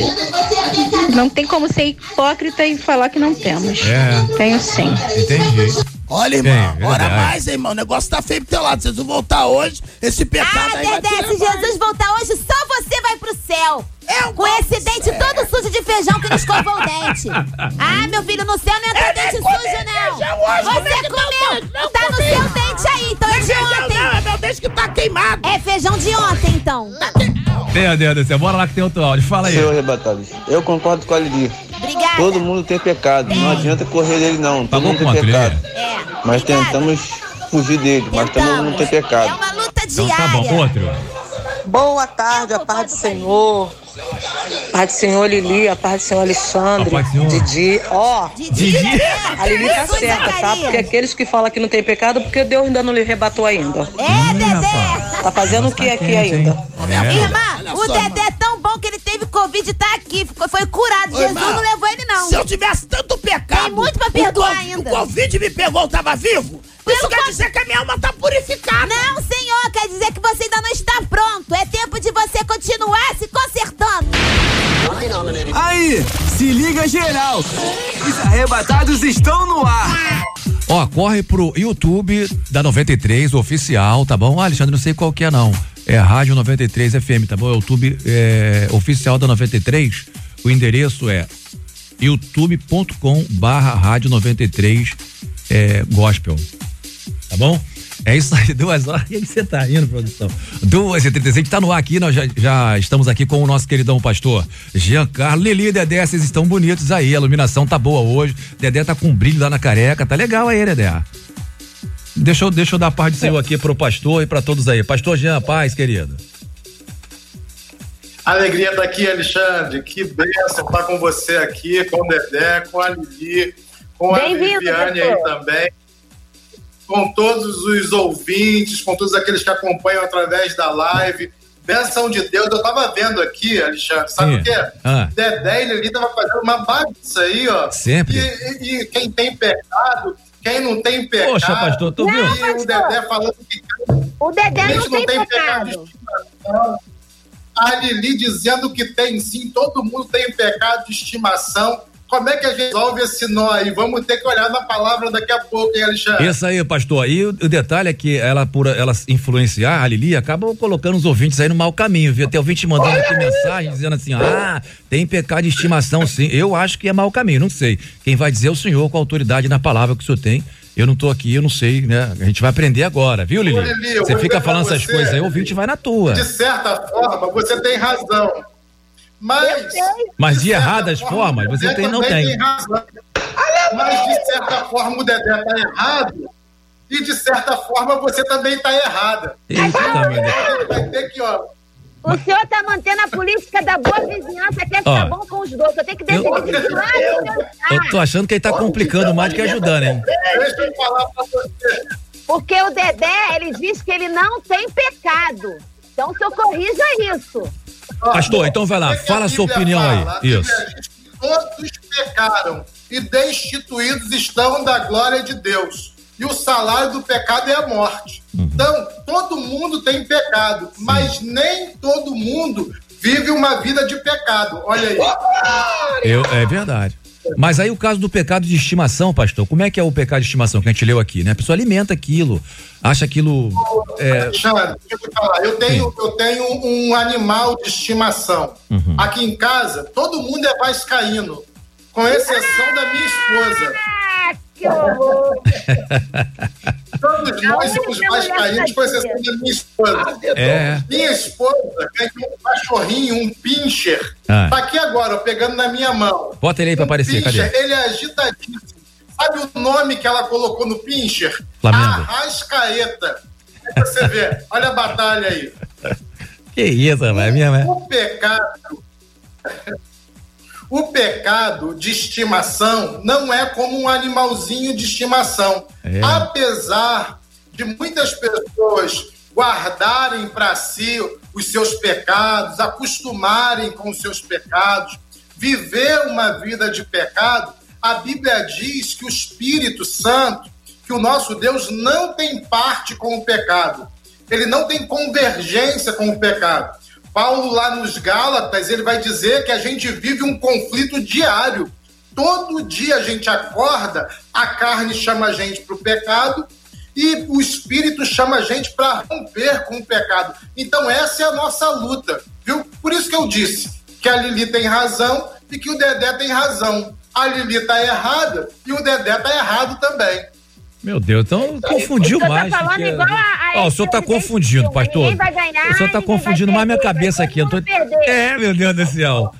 Speaker 9: não tem como ser hipócrita e falar que não temos.
Speaker 1: É.
Speaker 9: Tenho sim.
Speaker 1: Entendi.
Speaker 3: Olha, irmão,
Speaker 1: Tem,
Speaker 3: ora
Speaker 1: verdade.
Speaker 3: mais, irmão. O negócio tá feio pro teu lado. Se Jesus voltar hoje, esse pecado
Speaker 2: Ah,
Speaker 3: aí vai
Speaker 2: Dedé,
Speaker 3: te
Speaker 2: se. Jesus voltar hoje, só você vai pro céu.
Speaker 3: Eu
Speaker 2: Com esse dente todo sujo de feijão que não escovou o dente. Ah, meu filho, no céu não entra
Speaker 3: Eu nem
Speaker 2: dente sujo, não.
Speaker 3: hoje, é
Speaker 2: Você comeu.
Speaker 3: Não
Speaker 2: Tá no seu dente aí, então é de ontem.
Speaker 3: Não, é meu dente que tá queimado.
Speaker 2: É feijão de ontem, então.
Speaker 3: Tá
Speaker 1: Meu Deus do céu, bora lá que tem outro áudio. Fala aí.
Speaker 10: Senhor arrebatados, eu concordo com a Lili.
Speaker 2: Obrigada.
Speaker 10: Todo mundo tem pecado, não adianta correr dele não. Todo
Speaker 1: Pagou
Speaker 10: mundo tem pecado.
Speaker 2: É.
Speaker 10: Mas tentamos fugir dele, mas todo mundo tem
Speaker 2: É
Speaker 10: pecado.
Speaker 2: uma luta
Speaker 1: Então
Speaker 2: diária.
Speaker 1: tá bom, outro.
Speaker 11: Boa tarde, a paz do Senhor. Paz do Senhor Lili, a paz do Senhor Alexandre,
Speaker 1: A paz do Senhor.
Speaker 11: Didi. Ó,
Speaker 1: Didi.
Speaker 11: a Lili tá certa, tá? Porque aqueles que falam que não tem pecado, porque Deus ainda não lhe rebatou ainda.
Speaker 2: É, Dedé.
Speaker 11: Tá fazendo o que aqui ainda?
Speaker 1: É.
Speaker 2: Irmã, o Dedé é tão bom que ele teve Covid e tá aqui. Ficou, foi curado.
Speaker 3: Oi,
Speaker 2: Jesus
Speaker 3: irmã.
Speaker 2: não levou ele, não.
Speaker 3: Se eu tivesse tanto pecado.
Speaker 2: Tem muito pra
Speaker 3: o
Speaker 2: perdoar
Speaker 3: co-
Speaker 2: ainda.
Speaker 3: O Covid me pegou, eu tava vivo. Isso quer dizer que a minha alma tá purificada.
Speaker 2: Não, senhor, quer dizer que você ainda não está pronto. É tempo de você continuar se consertando.
Speaker 12: Aí, se liga geral. Os arrebatados estão no ar.
Speaker 1: Ó, corre pro YouTube da 93, oficial, tá bom? Ah, Alexandre, não sei qual que é não. É Rádio 93 FM, tá bom? É o YouTube é, oficial da 93. O endereço é youtube.com barra rádio 93 é, gospel. Tá bom? É isso aí, [LAUGHS] duas horas. E aí você tá indo, produção? Duas e trinta e seis, tá no ar aqui, nós já, já estamos aqui com o nosso queridão pastor Giancarlo. Lili e Dedé, vocês estão bonitos aí, a iluminação tá boa hoje. Dedé tá com brilho lá na careca, tá legal aí, Dedé. Deixa eu, deixa eu dar a paz do Senhor aqui pro pastor e pra todos aí. Pastor Jean, paz, querido.
Speaker 13: Alegria estar aqui, Alexandre. Que bênção estar com você aqui, com o Dedé, com a Lili, com a Viviane aí também, com todos os ouvintes, com todos aqueles que acompanham através da live. Bênção de Deus. Eu estava vendo aqui, Alexandre, sabe
Speaker 1: Sim.
Speaker 13: o quê?
Speaker 1: Ah.
Speaker 13: Dedé e Lili estavam fazendo uma bagunça aí, ó.
Speaker 1: Sempre.
Speaker 13: E, e- e quem tem pecado, quem não tem pecado.
Speaker 1: Poxa, pastor, tu viu?
Speaker 13: E o Dedé falando que
Speaker 9: O Dedé não
Speaker 13: gente
Speaker 9: tem,
Speaker 13: pecado
Speaker 9: pecado.
Speaker 13: de estimação. A Lili dizendo que tem sim, todo mundo tem pecado de estimação. Como é que a gente resolve esse nó aí? Vamos ter que olhar na palavra daqui a pouco, hein, Alexandre?
Speaker 1: Isso aí, pastor. E o, o detalhe é que ela, por ela influenciar a Lili, acaba colocando os ouvintes aí no mau caminho, viu? Tem ouvinte mandando aqui mensagem dizendo assim: ah, tem pecado de estimação, sim. Eu acho que é mau caminho, não sei. Quem vai dizer é o senhor com a autoridade na palavra que o senhor tem. Eu não tô aqui, eu não sei, né? A gente vai aprender agora, viu, Lili?
Speaker 13: Ô, Lili,
Speaker 1: Você fica falando essas
Speaker 13: você-
Speaker 1: coisas aí, o ouvinte vai na tua.
Speaker 13: De certa forma, você tem razão. Mas.
Speaker 1: Mas de erradas
Speaker 13: forma,
Speaker 1: formas,
Speaker 13: o
Speaker 1: você tem, não tem.
Speaker 13: razão. Mas de certa forma o Dedé tá errado. E de certa forma você também tá errada. Gente vai ter que, ó.
Speaker 9: O senhor tá mantendo a política da boa vizinhança, quer ficar
Speaker 1: Ó,
Speaker 9: bom com os dois. Eu tenho que decidir
Speaker 1: eu-
Speaker 9: de que lado o senhor tá.
Speaker 1: Eu tô achando que ele tá complicando mais do que ajudando, hein?
Speaker 13: Deixa eu falar pra você.
Speaker 9: Porque o Dedé, ele diz que ele não tem pecado. Então o senhor corrija isso.
Speaker 1: Pastor, então vai lá, fala a sua opinião
Speaker 13: fala?
Speaker 1: aí. Isso.
Speaker 13: que Todos pecaram e destituídos estão da glória de Deus. E o salário do pecado é a morte.
Speaker 1: Uhum.
Speaker 13: Então, todo mundo tem pecado, mas nem todo mundo vive uma vida de pecado. Olha aí.
Speaker 1: Eu, é verdade. Mas aí o caso do pecado de estimação, pastor, como é que é o pecado de estimação que a gente leu aqui, né? A pessoa alimenta aquilo, acha aquilo. É,
Speaker 13: Alexandre, deixa eu te falar. Eu tenho, eu tenho um animal de estimação.
Speaker 1: Uhum.
Speaker 13: Aqui em casa, todo mundo é vascaíno, com exceção da minha esposa.
Speaker 9: Ah, que horror. [LAUGHS]
Speaker 13: Todos nós somos vascaínos, com exceção da minha esposa.
Speaker 1: É.
Speaker 13: Minha esposa ganhou um cachorrinho, um pincher.
Speaker 1: Ah.
Speaker 13: Tá aqui agora, ó, pegando na minha mão.
Speaker 1: bota ele aí pra aparecer,
Speaker 13: Pincher,
Speaker 1: cadê?
Speaker 13: ele é agitadíssimo. Sabe o nome que ela colocou no pincher?
Speaker 1: Flamengo.
Speaker 13: Arrascaeta. Aí você vê, [LAUGHS] olha a batalha aí.
Speaker 1: Que isso, rapaz, é mesmo, é?
Speaker 13: O pecado. O pecado de estimação não é como um animalzinho de estimação.
Speaker 1: É.
Speaker 13: Apesar de muitas pessoas guardarem para si os seus pecados, acostumarem com os seus pecados, viver uma vida de pecado, a Bíblia diz que o Espírito Santo, que o nosso Deus não tem parte com o pecado. Ele não tem convergência com o pecado. Paulo, lá nos Gálatas, ele vai dizer que a gente vive um conflito diário. Todo dia a gente acorda, a carne chama a gente para o pecado e o espírito chama a gente para romper com o pecado. Então, essa é a nossa luta, viu? Por isso que eu disse que a Lili tem razão e que o Dedé tem razão. A Lili está errada e o Dedé está errado também.
Speaker 1: Meu Deus, então confundiu
Speaker 2: O senhor tá
Speaker 1: mais.
Speaker 2: falando
Speaker 1: porque-
Speaker 2: igual a- a
Speaker 1: Ó, o senhor tá confundindo, pastor.
Speaker 2: Ninguém vai ganhar,
Speaker 1: O senhor tá
Speaker 2: ninguém
Speaker 1: confundindo
Speaker 2: vai
Speaker 1: mais minha cabeça aqui. Eu tô...
Speaker 2: todo mundo perder.
Speaker 1: É, meu Deus do céu.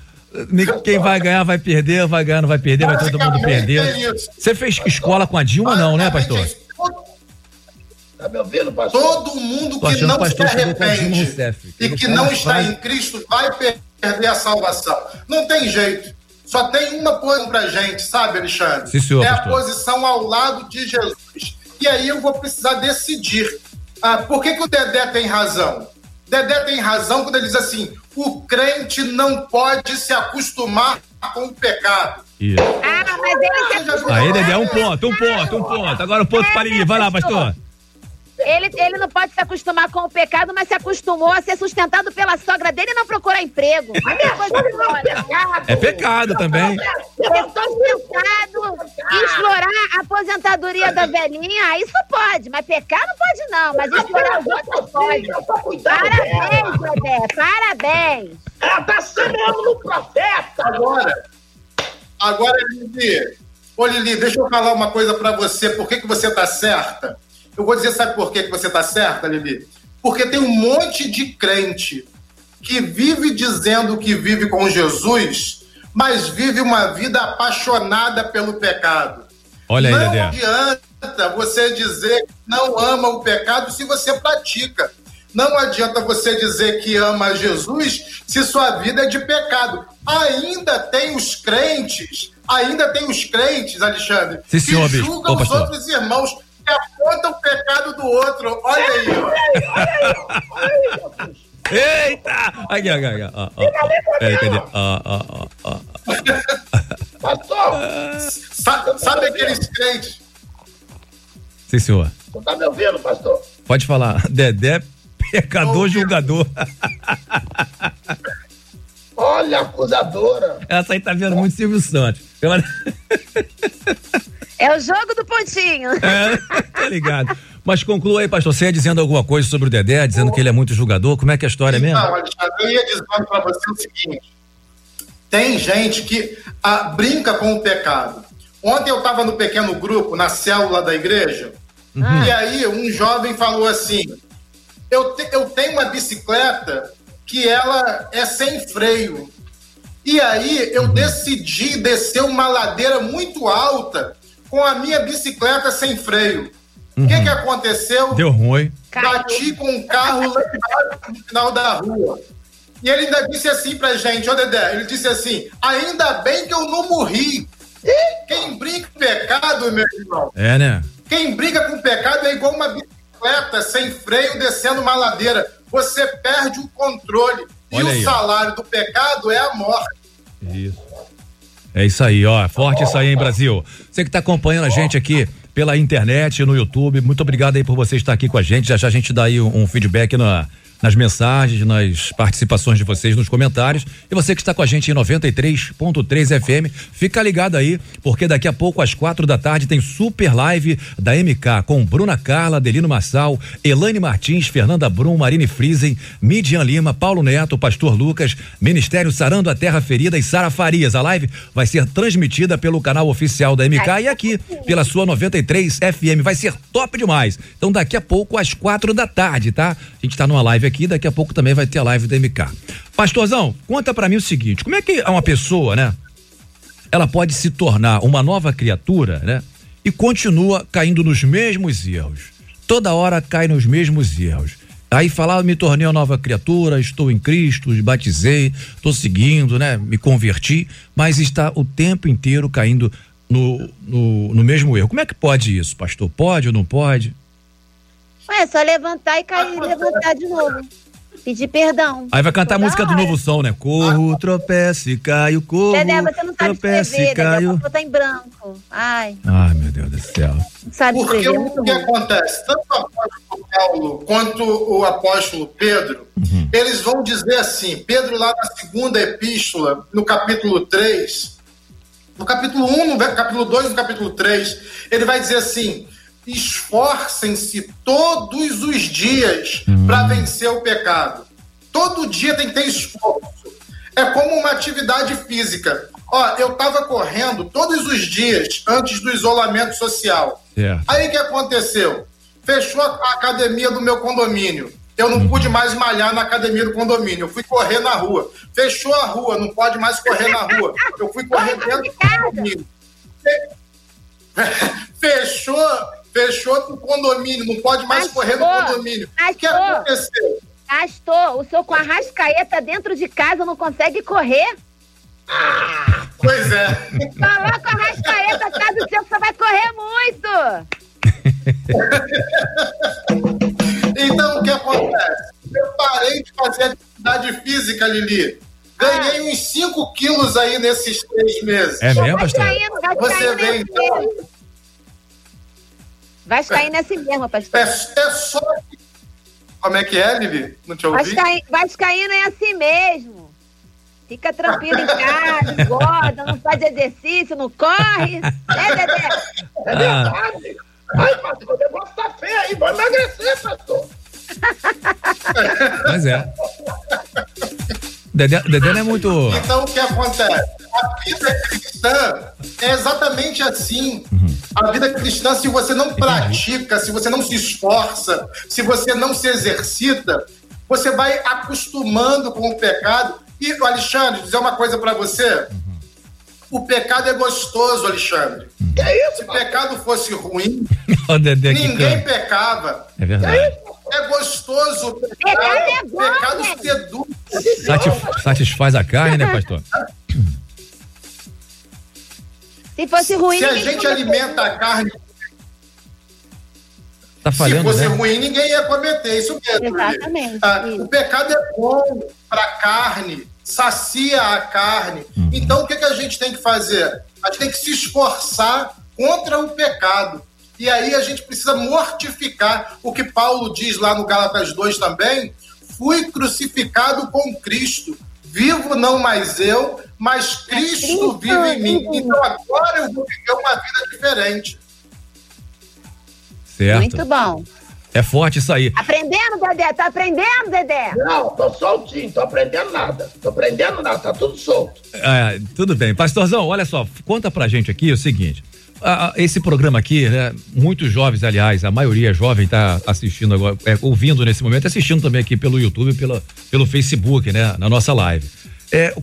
Speaker 1: Quem vai ganhar vai perder, vai ganhar não vai perder, vai todo mundo perder.
Speaker 13: isso.
Speaker 1: Você fez escola com a Dilma, não, né, pastor?
Speaker 3: Tá me ouvindo, pastor?
Speaker 13: Todo mundo que não se
Speaker 1: Dilma
Speaker 13: arrepende e que não está em Cristo vai perder a salvação. Não tem jeito. Só tem uma posição pra gente, sabe, Alexandre?
Speaker 1: Sim, senhor,
Speaker 13: é a
Speaker 1: pastor.
Speaker 13: posição ao lado de Jesus. E aí eu vou precisar decidir. Ah, por que, que o Dedé tem razão? Dedé tem razão quando ele diz assim: o crente não pode se acostumar com o pecado.
Speaker 1: Isso.
Speaker 2: Ah, mas ele se acostumou.
Speaker 1: Aí, Dedé, um ponto, um ponto, um ponto. Agora um ponto para Lili. Vai lá, pastor.
Speaker 2: Ele, ele não pode se acostumar com o pecado, mas se acostumou a ser sustentado pela sogra dele e não procurar emprego. Coisa olha.
Speaker 1: É pecado também.
Speaker 2: Ser sustentado e explorar a aposentadoria da velhinha, isso pode, mas pecar não pode não, mas explorar os outros pode. Parabéns, Dedé, parabéns.
Speaker 3: Ela tá semeando no profeta.
Speaker 13: Agora, agora, Lili, ô Lili, deixa eu falar uma coisa pra você. Por que, que você tá certa? Eu vou dizer, sabe por que, que você tá certa, Lili? Porque tem um monte de crente que vive dizendo que vive com Jesus, mas vive uma vida apaixonada pelo pecado.
Speaker 1: Olha aí,
Speaker 13: não
Speaker 1: Dedé.
Speaker 13: adianta você dizer que não ama o pecado se você pratica. Não adianta você dizer que ama Jesus se sua vida é de pecado. Ainda tem os crentes, ainda tem os crentes, Alexandre,
Speaker 1: Sim,
Speaker 13: que julgam
Speaker 1: Ô,
Speaker 13: os
Speaker 1: pastor.
Speaker 13: outros irmãos que apontam o pecado do outro. Olha aí, ó.
Speaker 1: Eita! Aqui, aqui, aqui. Ó, ó, ó. Peraí, cadê? Ó, ó, ó, ó.
Speaker 3: Pastor,
Speaker 13: Sa- Sabe aqueles crentes?
Speaker 1: Sim, senhor.
Speaker 3: tu tá me ouvindo, pastor?
Speaker 1: Pode falar. Dedé, pecador, julgador.
Speaker 3: Olha a acusadora.
Speaker 1: Essa aí tá vendo muito Silvio Santos. Ela...
Speaker 2: É o jogo do pontinho.
Speaker 1: É, [LAUGHS] tá ligado. Mas conclua aí, pastor. Você ia dizendo alguma coisa sobre o Dedé, dizendo que ele é muito julgador. Como é que é a história mesmo?
Speaker 13: Não, Alexandre, eu ia dizendo para você o seguinte: tem gente que ah, brinca com o pecado. Ontem eu estava no pequeno grupo, na célula da igreja, e aí um jovem falou assim: eu, te- eu tenho uma bicicleta que ela é sem freio. E aí eu decidi descer uma ladeira muito alta com a minha bicicleta sem freio. O que, que aconteceu?
Speaker 1: Deu ruim.
Speaker 13: Bati com um carro lá no final da rua. E ele ainda disse assim pra gente, ô Dedé, ele disse assim, ainda bem que eu não morri. Quem brinca com pecado, meu irmão,
Speaker 1: É, né?
Speaker 13: quem briga com pecado é igual uma bicicleta sem freio descendo uma ladeira. Você perde o controle.
Speaker 1: Olha
Speaker 13: e
Speaker 1: aí,
Speaker 13: o
Speaker 1: ó.
Speaker 13: salário do pecado é a morte.
Speaker 1: Isso. É isso aí, ó. Forte isso aí, hein, Brasil. Você que tá acompanhando a gente aqui pela internet, no YouTube, muito obrigado aí por você estar aqui com a gente. Já já a gente dá aí um, um feedback na, nas mensagens, nas participações de vocês nos comentários. E você que está com a gente em 93.3 FM, fica ligado aí, porque daqui a pouco, às quatro da tarde, tem super live da MK com Bruna Carla, Adelino Massal, Elaine Martins, Fernanda Brum, Marine Friesen, Midian Lima, Paulo Neto, Pastor Lucas, Ministério Sarando a Terra Ferida e Sara Farias. A live vai ser transmitida pelo canal oficial da MK e aqui pela sua 93 FM. Vai ser top demais. Então, daqui a pouco, às quatro da tarde, tá? A gente tá numa live aqui, daqui a pouco também vai ter a live da MK. Pastorzão, conta pra mim o seguinte: como é que uma pessoa, né? Ela pode se tornar uma nova criatura, né? E continua caindo nos mesmos erros. Toda hora cai nos mesmos erros. Aí falar, me tornei uma nova criatura, estou em Cristo, batizei, estou seguindo, né? Me converti, mas está o tempo inteiro caindo no, no, no mesmo erro. Como é que pode isso, pastor? Pode ou não pode?
Speaker 2: Ué, é só levantar e cair e levantar de novo. Pedir perdão.
Speaker 1: Aí vai cantar a música do
Speaker 2: hora.
Speaker 1: novo som, né? Corro, tropece, caio, corro,
Speaker 2: Dedé, você não sabe
Speaker 1: tropece,
Speaker 2: escrever, Dedé. O
Speaker 1: caio.
Speaker 2: papel tá em branco. Ai,
Speaker 1: Ai, meu Deus do céu.
Speaker 2: não sabe
Speaker 13: Porque
Speaker 2: escrever. é
Speaker 13: o que acontece? Tanto o apóstolo Paulo quanto o apóstolo Pedro, eles vão dizer assim: Pedro, lá na segunda epístola, no capítulo 3, no capítulo 1, no capítulo 2, no capítulo 3, ele vai dizer assim: esforcem-se todos os dias para vencer o pecado. Todo dia tem que ter esforço. É como uma atividade física. Ó, eu estava correndo todos os dias antes do isolamento social.
Speaker 1: Certo.
Speaker 13: Aí o que aconteceu? Fechou a academia do meu condomínio. Eu não pude mais malhar na academia do condomínio. Eu fui correr na rua. Fechou a rua, não pode mais correr na rua. Eu fui correr dentro do condomínio. [LAUGHS] Fechou, fechou o condomínio, não pode mais correr no condomínio. O que aconteceu?
Speaker 2: Pastor, o senhor com a rascaeta dentro de casa não consegue correr?
Speaker 13: Pois é.
Speaker 2: Coloca a rascaeta atrás do seu que você vai correr muito. [LAUGHS]
Speaker 13: Então, o que acontece? Eu parei de fazer atividade física, Lili. Ganhei uns 5 quilos aí nesses três meses.
Speaker 1: É mesmo, pastor?
Speaker 13: Você vê,
Speaker 2: assim
Speaker 13: então.
Speaker 2: Vascaíno é assim mesmo, pastor.
Speaker 13: É, é só. Como é que é, Lili? Não te ouvi?
Speaker 2: Vascaíno, vascaíno é assim mesmo. Fica tranquilo em casa, engorda, não faz exercício, não corre. É, Dedé? [LAUGHS]
Speaker 3: É verdade. Ai, pastor, o negócio tá feio aí. Vou emagrecer, pastor.
Speaker 1: Mas é. [LAUGHS] Dedé, Dedé não é muito.
Speaker 13: Então, o que acontece? A vida cristã é exatamente assim. A vida cristã, se você não pratica, se você não se esforça, se você não se exercita, você vai acostumando com o pecado. E, Alexandre, dizer uma coisa pra você. O pecado é gostoso, Alexandre.
Speaker 3: Que é isso,
Speaker 13: Se o pecado fosse ruim, [LAUGHS]
Speaker 1: Dedé
Speaker 13: ninguém pecava.
Speaker 1: É verdade.
Speaker 13: É gostoso o pecado.
Speaker 2: Pecado é bom,
Speaker 13: pecado
Speaker 2: velho.
Speaker 13: seduz.
Speaker 1: Satis- satisfaz a carne, né, pastor?
Speaker 2: Se fosse ruim,
Speaker 13: Se a gente alimenta a carne
Speaker 1: Tá
Speaker 13: Se
Speaker 1: falhando,
Speaker 13: fosse
Speaker 1: né?
Speaker 13: ruim, ninguém ia cometer isso mesmo.
Speaker 2: Exatamente,
Speaker 13: Ah,
Speaker 2: isso.
Speaker 13: o pecado é bom para a carne, sacia a carne.
Speaker 1: Uhum.
Speaker 13: Então, o que, que a gente tem que fazer? A gente tem que se esforçar contra o pecado. E aí a gente precisa mortificar o que Paulo diz lá no Gálatas 2 também. Fui crucificado com Cristo. Vivo não mais eu, mas Cristo,
Speaker 2: Cristo
Speaker 13: vive em mim. Então agora eu vou viver uma vida diferente.
Speaker 1: Certo.
Speaker 2: Muito bom.
Speaker 1: É forte isso aí.
Speaker 2: Aprendendo, Dedé? Tá aprendendo, Dedé?
Speaker 3: Não, tô soltinho, tô aprendendo nada. Tô aprendendo nada, tá tudo solto.
Speaker 1: É, tudo bem. Pastorzão, olha só, conta pra gente aqui o seguinte. Ah, esse programa aqui, né? Muitos jovens, aliás, a maioria jovem tá assistindo agora, é, ouvindo nesse momento, assistindo também aqui pelo YouTube, pela, pelo Facebook, né? Na nossa live. É,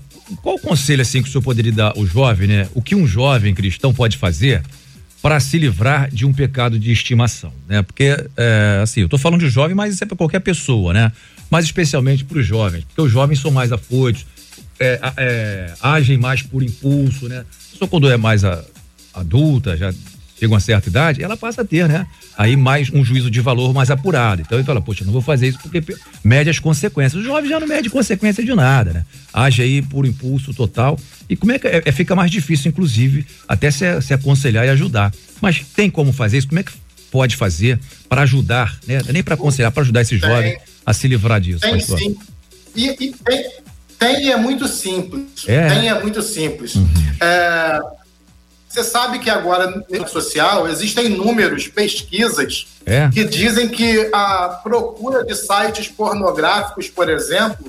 Speaker 1: qual o conselho assim que o senhor poderia dar ao jovem, né? O que um jovem cristão pode fazer para se livrar de um pecado de estimação, né? Porque, é, assim, eu tô falando de jovem, mas isso é para qualquer pessoa, né? Mas especialmente para os jovens, porque os jovens são mais afoitos, é, a- é, agem mais por impulso, né? Só quando é mais a- adulta, já chega uma certa idade, ela passa a ter, né? Aí mais um juízo de valor mais apurado. Então ele fala, poxa, não vou fazer isso porque mede as consequências. O jovem já não mede consequência de nada, né? Age aí por impulso total. E como é que é, é- fica mais difícil, inclusive, até se, se aconselhar e ajudar. Mas tem como fazer isso? Como é que pode fazer para ajudar, né? É Nem para aconselhar, para ajudar esse
Speaker 13: Tem.
Speaker 1: jovem a se livrar disso,
Speaker 13: Tem
Speaker 1: pastor?
Speaker 13: sim. E, e tem, tem é muito simples.
Speaker 1: É?
Speaker 13: Tem e é muito simples. É, você sabe que agora no rede social existem números, pesquisas,
Speaker 1: É?
Speaker 13: que dizem que a procura de sites pornográficos, por exemplo,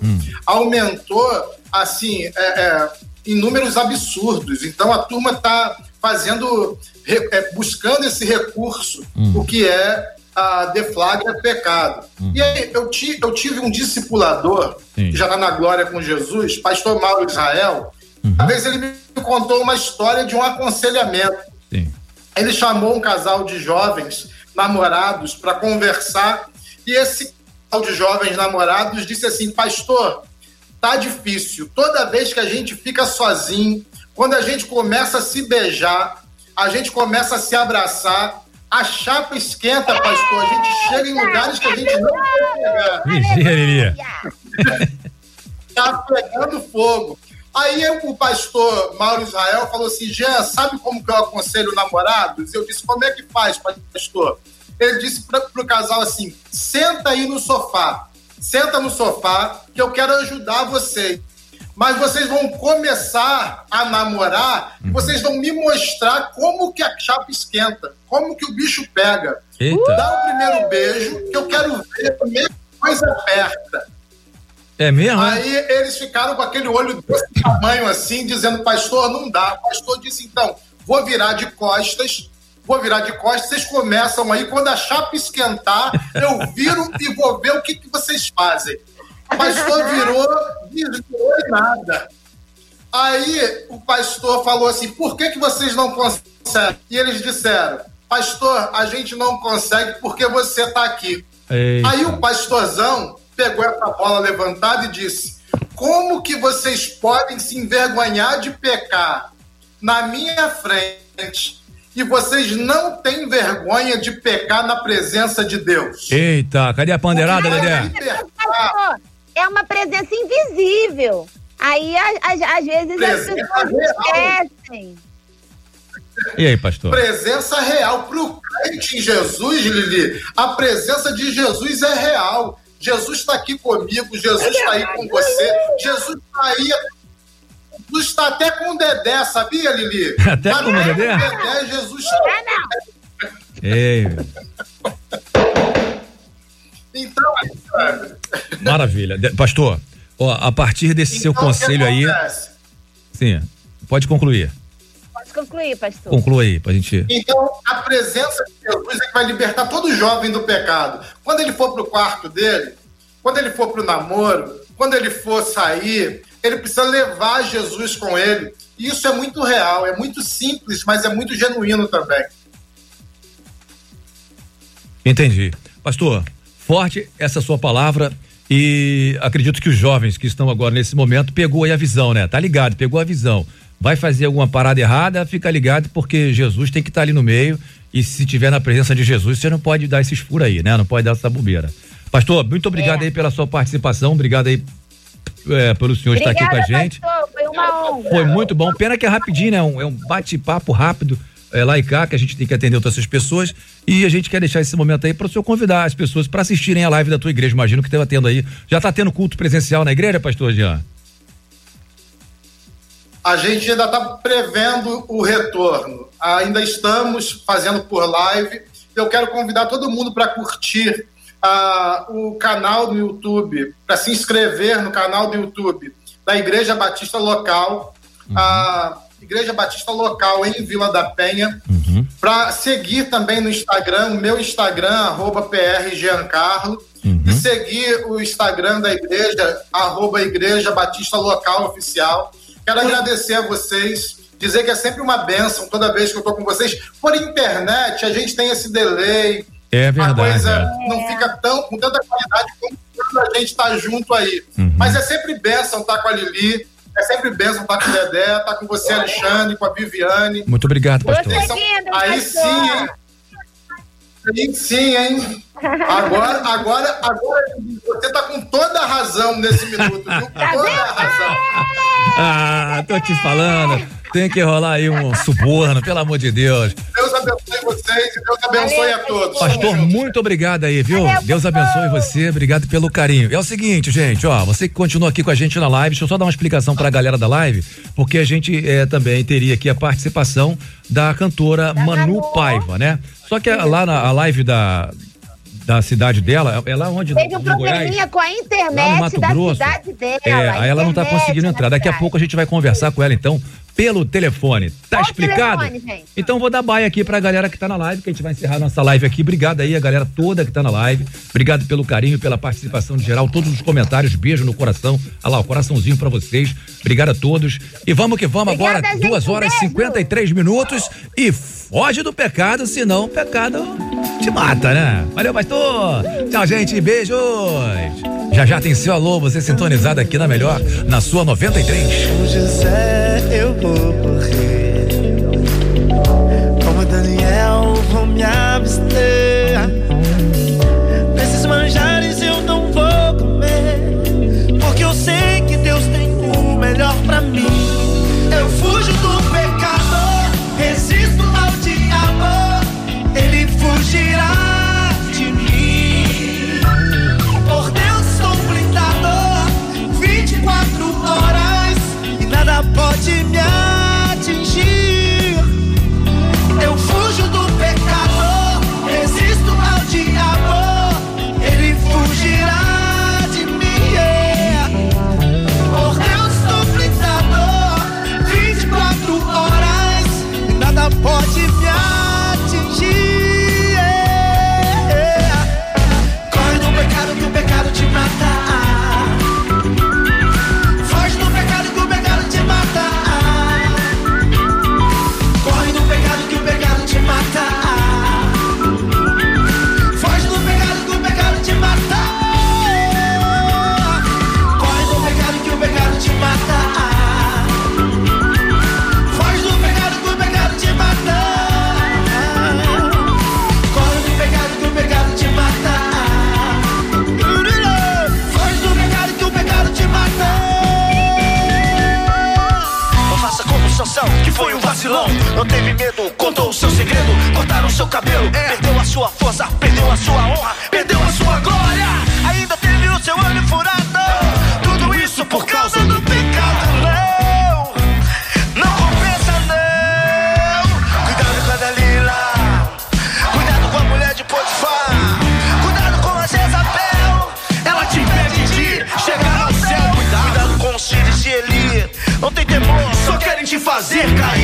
Speaker 13: aumentou assim é, é, em números absurdos. Então a turma está fazendo, é, buscando esse recurso, o que é a deflagra pecado. E aí eu, ti- eu tive um discipulador
Speaker 1: Sim.
Speaker 13: que já está na glória com Jesus, Pastor Mauro Israel. Uma vez ele me contou uma história de um aconselhamento.
Speaker 1: Sim.
Speaker 13: Ele chamou um casal de jovens namorados para conversar e esse casal de jovens namorados disse assim: Pastor, tá difícil. Toda vez que a gente fica sozinho, quando a gente começa a se beijar, a gente começa a se abraçar, a chapa esquenta, pastor. A gente chega em lugares que a gente não quer chegar. Tá pegando fogo. Aí o pastor Mauro Israel falou assim: Jean, sabe como que eu aconselho namorados? Eu disse: como é que faz, pastor? Ele disse para o casal assim: senta aí no sofá, senta no sofá, que eu quero ajudar vocês. Mas vocês vão começar a namorar e vocês vão me mostrar como que a chapa esquenta, como que o bicho pega.
Speaker 1: Eita.
Speaker 13: Dá o primeiro beijo, que eu quero ver a mesma coisa aperta.
Speaker 1: É mesmo? é?
Speaker 13: Aí eles ficaram com aquele olho desse tamanho assim, dizendo, pastor, não dá. O pastor disse, então, vou virar de costas vou virar de costas, vocês começam aí, quando a chapa esquentar, eu viro e vou ver o que, que vocês fazem. O pastor virou, desvirou e nada. Aí o pastor falou assim: por que, que vocês não conseguem? E eles disseram: Pastor, a gente não consegue porque você está aqui.
Speaker 1: Eita.
Speaker 13: Aí o pastorzão pegou essa bola levantada e disse: Como que vocês podem se envergonhar de pecar na minha frente e vocês não têm vergonha de pecar na presença de Deus?
Speaker 1: Eita, cadê a pandeirada, Dedé?
Speaker 2: Pastor, É uma presença invisível. Aí, às vezes, as
Speaker 13: Presença
Speaker 2: pessoas
Speaker 13: real.
Speaker 2: esquecem.
Speaker 1: E aí, pastor?
Speaker 13: Presença real para o crente em Jesus, Lili. A presença de Jesus é real. Jesus está aqui comigo, Jesus está aí com você, Jesus está aí. Jesus está até com o Dedé, sabia, Lili? [LAUGHS]
Speaker 1: Até com o Dedé?
Speaker 13: Dedé, Jesus está.
Speaker 1: Ei,
Speaker 13: Então, sabe?
Speaker 1: maravilha. Pastor, ó, a partir desse seu
Speaker 13: Então, o que
Speaker 1: conselho aí. Sim, pode concluir.
Speaker 2: Concluir, pastor.
Speaker 1: Conclua aí, pra gente.
Speaker 13: Então, a presença de Jesus é que vai libertar todo jovem do pecado. Quando ele for para o quarto dele, quando ele for para o namoro, quando ele for sair, ele precisa levar Jesus com ele. E isso é muito real, é muito simples, mas é muito genuíno também.
Speaker 1: Entendi. Pastor, forte essa sua palavra e acredito que os jovens que estão agora nesse momento pegou aí a visão, né? Tá ligado, pegou a visão. Vai fazer alguma parada errada, fica ligado porque Jesus tem que estar ali no meio e se tiver na presença de Jesus, você não pode dar esses furos aí, né? Não pode dar essa bobeira. Pastor, muito obrigado aí pela sua participação, obrigado aí é, pelo senhor estar aqui com a gente.
Speaker 2: pastor. Foi uma honra.
Speaker 1: Foi muito bom. Pena que é rapidinho, né? Um- É um bate-papo rápido é, lá e cá, que a gente tem que atender outras pessoas. E a gente quer deixar esse momento aí para o senhor convidar as pessoas para assistirem a live da tua igreja. Imagino que estava tendo aí. Já está tendo culto presencial na igreja, pastor Jean?
Speaker 13: A gente ainda está prevendo o retorno. Ainda estamos fazendo por live. Eu quero convidar todo mundo para curtir ah, o canal do YouTube, para se inscrever no canal do YouTube da Igreja Batista Local, a Igreja Batista Local em Vila da Penha, para seguir também no Instagram, o meu Instagram, arroba PR Giancarlo, e seguir o Instagram da igreja, arroba Igreja Batista Local Oficial. Quero agradecer a vocês, dizer que é sempre uma bênção toda vez que eu estou com vocês. Por internet, a gente tem esse delay,
Speaker 1: É
Speaker 13: a
Speaker 1: verdade.
Speaker 13: coisa
Speaker 1: é.
Speaker 13: não fica tão, com tanta qualidade como quando a gente está junto aí.
Speaker 1: Uhum.
Speaker 13: Mas é sempre bênção estar com a Lili, é sempre bênção estar com o Dedé, estar com você, Alexandre, com a Viviane.
Speaker 1: Muito obrigado, pastor.
Speaker 13: Aí sim, hein? Aí sim, hein? Agora, agora, agora, você tá com toda a razão nesse minuto, viu? Toda a razão.
Speaker 1: Ah, tô te falando. Tem que rolar aí um suborno, pelo amor de Deus.
Speaker 13: Deus abençoe vocês e Deus abençoe a todos.
Speaker 1: Pastor, muito obrigado aí, viu? Deus abençoe você, obrigado pelo carinho. É o seguinte, gente, ó, você que continua aqui com a gente na live, deixa eu só dar uma explicação pra galera da live, porque a gente eh, também teria aqui a participação da cantora Manu Paiva, né? Só que a- lá na a live da, da cidade dela, é lá onde?
Speaker 2: Teve um
Speaker 1: no Goiás?
Speaker 2: probleminha com a
Speaker 1: Lá no
Speaker 2: internet
Speaker 1: Mato
Speaker 2: da
Speaker 1: Grosso.
Speaker 2: cidade dela.
Speaker 1: É, aí ela não tá
Speaker 2: internet
Speaker 1: conseguindo
Speaker 2: na
Speaker 1: entrar. Daqui a pouco a gente vai conversar com ela, então, pelo telefone. Tá
Speaker 2: Qual o
Speaker 1: explicado?
Speaker 2: telefone, gente?
Speaker 1: Então vou dar baia aqui pra galera que tá na live, que a gente vai encerrar nossa live aqui. Obrigado aí a galera toda que tá na live. Obrigado pelo carinho, pela participação de geral, todos os comentários. Beijo no coração. Olha lá, o coraçãozinho pra vocês. Obrigado a todos. E vamos que vamos
Speaker 2: Obrigada,
Speaker 1: agora,
Speaker 2: gente.
Speaker 1: duas
Speaker 2: Um
Speaker 1: horas e
Speaker 2: beijo.
Speaker 1: 53 minutos. E foge do pecado, senão o pecado te mata, né? Valeu, pastor. Tchau, gente. Beijos. Já já tem seu alô, você sintonizado aqui na melhor, na sua 93.
Speaker 14: Eu vou morrer. Como Daniel, vou me abster.
Speaker 12: Seu cabelo, perdeu a sua força, perdeu a sua honra, perdeu a sua glória. Ainda teve o seu olho furado. Tudo isso por causa do pecado. Não, não compensa, não. Cuidado com a Dalila. Cuidado com a mulher de Potifar. Cuidado com a Jezabel. Ela te impede de chegar ao céu. Cuidado com os filhos de Eli. Não tem temor, só querem te fazer cair.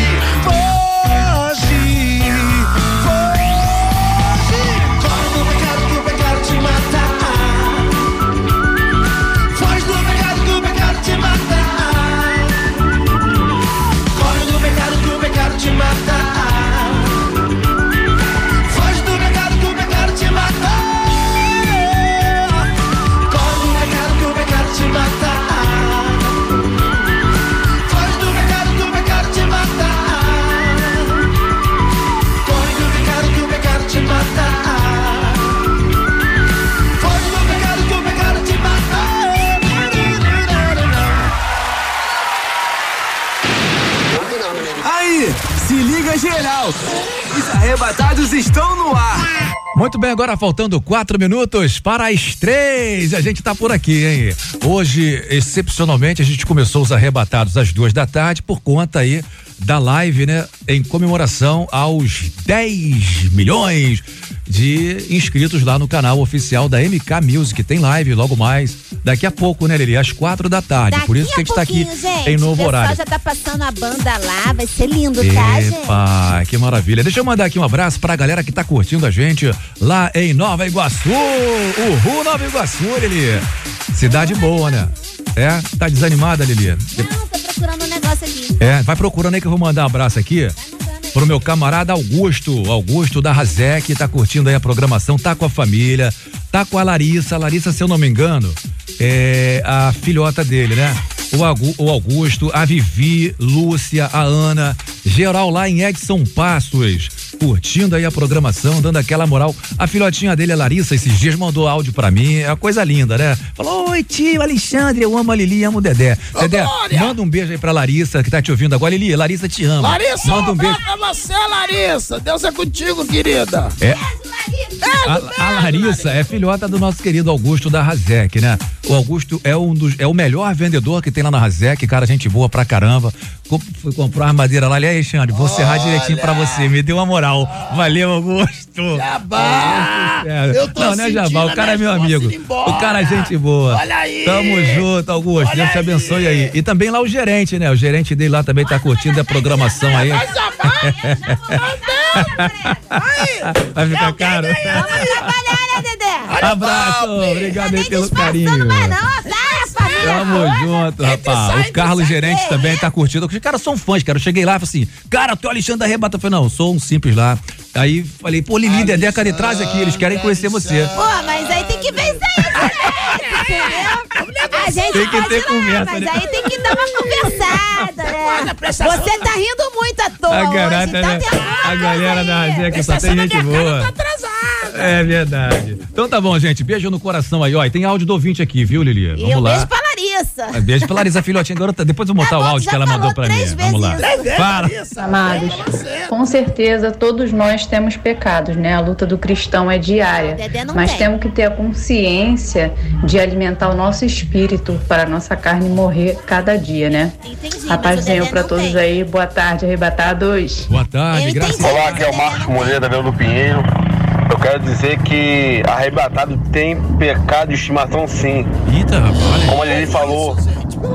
Speaker 15: Geral. Os arrebatados estão no ar.
Speaker 1: Muito bem, agora faltando quatro minutos para as três. A gente tá por aqui, hein? Hoje, excepcionalmente, a gente começou os arrebatados às duas da tarde por conta aí da live, né? Em comemoração aos 10 milhões de inscritos lá no canal oficial da MK Music. Tem live logo mais, daqui a pouco, né, Lili? Às quatro da tarde. por isso que a gente tá aqui
Speaker 2: gente.
Speaker 1: em novo
Speaker 2: O
Speaker 1: horário.
Speaker 2: já tá passando a banda lá, vai ser lindo, tá, gente?
Speaker 1: Epa, que maravilha. Deixa eu mandar aqui um abraço pra galera que tá curtindo a gente lá em Nova Iguaçu. Uhul, Nova Iguaçu, Lili. Cidade boa, né? É? Tá desanimada, Lili?
Speaker 2: Não, tô procurando um negócio aqui.
Speaker 1: É, vai procurando aí que eu vou mandar um abraço aqui pro meu camarada Augusto, Augusto da Razek, tá curtindo aí a programação, tá com a família, tá com a Larissa, a Larissa, se eu não me engano, é a filhota dele, né? O, Augusto, a Vivi, Lúcia, a Ana, geral lá em Edson Passos, curtindo aí a programação, dando aquela moral. A filhotinha dele, a Larissa, esses dias mandou áudio pra mim, é uma coisa linda, né? Falou, oi tio, Alexandre, eu amo a Lili, amo o Dedé. Dedé, manda um beijo aí pra Larissa, que tá te ouvindo agora. Lili, Larissa te ama.
Speaker 3: Larissa,
Speaker 1: manda um beijo.
Speaker 3: pra você, Larissa. Deus é contigo, querida.
Speaker 1: É. A, a Larissa é filhota do nosso querido Augusto da Razek, né? O Augusto é um dos, é o melhor vendedor que tem lá na Razek, cara, gente boa pra caramba. Fui comprar uma armadeira lá, ali, Alexandre, vou serrar direitinho pra você, me deu uma moral. Valeu, Augusto.
Speaker 3: Jabá! Eu tô
Speaker 1: Não, não é Jabá, o cara é meu amigo. O cara é gente boa.
Speaker 3: Olha aí.
Speaker 1: Tamo junto, Augusto.
Speaker 3: Olha
Speaker 1: Deus te abençoe aí. E também lá o gerente, né? O gerente dele lá também tá curtindo a programação aí. [LAUGHS] Vai ficar caro.
Speaker 2: Vamos trabalhar, né, Dedé?
Speaker 1: Abraço, obrigado aí pelo carinho.
Speaker 2: Não, tá, família.
Speaker 1: Tamo junto, rapaz. O Carlos Gerente também tá curtindo. Os caras são fãs, cara. Eu cheguei lá e falei assim, cara, tu é o Alexandre da Rebata. Eu falei, não, eu sou um simples lá. Aí falei, pô, Lili, Dedé, cadê? Traz aqui, eles querem conhecer você.
Speaker 2: Pô, mas aí tem que vencer isso, né? [LAUGHS] Entendeu? A gente
Speaker 1: Tem que
Speaker 2: pode
Speaker 1: ter conversa,
Speaker 2: mas
Speaker 1: né?
Speaker 2: aí tem que dar uma conversada, né? Você tá rindo muito à toa
Speaker 1: A
Speaker 2: hoje,
Speaker 1: garota,
Speaker 2: tá
Speaker 1: né?
Speaker 2: tendo
Speaker 1: A galera da Zeca só tem gente boa. É verdade. Então tá bom, gente. Beijo no coração aí, ó. E tem áudio do ouvinte aqui, viu, Lili?
Speaker 2: E
Speaker 1: Vamos
Speaker 2: um
Speaker 1: lá.
Speaker 2: beijo pra Larissa.
Speaker 1: Ah, Beijo pra Larissa Filhotinha. Agora, depois eu vou botar o áudio que ela mandou pra mim.
Speaker 2: três
Speaker 1: Vamos lá.
Speaker 2: vezes
Speaker 1: Fala.
Speaker 9: Amados, com certeza todos nós temos pecados, né? A luta do cristão é diária. Mas
Speaker 2: tem.
Speaker 9: temos que ter a consciência de alimentar o nosso espírito para a nossa carne morrer cada dia, né? a paz do Senhor para todos aí. Boa tarde, arrebatados.
Speaker 1: Boa tarde, graças
Speaker 16: Olá, aqui é o Marcos Moreira, Belo do Pinheiro. Quero dizer que arrebatado tem pecado de estimação sim.
Speaker 1: Eita, rapaz.
Speaker 16: Como ele falou,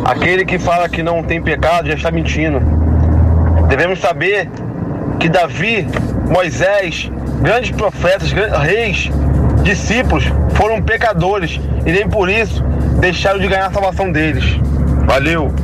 Speaker 16: aquele que fala que não tem pecado já está mentindo. Devemos saber que Davi, Moisés, grandes profetas, grandes reis, discípulos foram pecadores e nem por isso deixaram de ganhar a salvação deles. Valeu!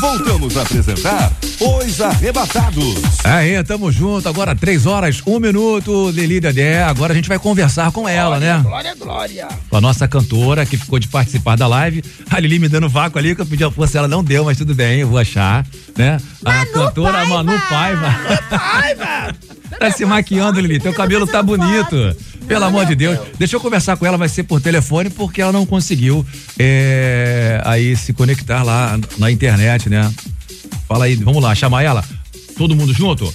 Speaker 5: Voltamos a apresentar Os Arrebatados.
Speaker 1: Aí, tamo junto. Agora, três horas, um minuto. Lili Dedé. Agora a gente vai conversar com ela, né?
Speaker 3: Glória, glória.
Speaker 1: Com a nossa cantora que ficou de participar da live. A Lili me dando vácuo ali, que eu pedi a força, ela não deu, mas tudo bem, eu vou achar, né? A cantora Manu Paiva.
Speaker 3: Paiva! [LAUGHS]
Speaker 1: Tá se maquiando, Lili. Teu cabelo tá bonito. Pelo amor de Deus. Deixa eu conversar com ela, vai ser por telefone, porque ela não conseguiu é, aí se conectar lá na internet, né? Fala aí, vamos lá, chamar ela. Todo mundo junto?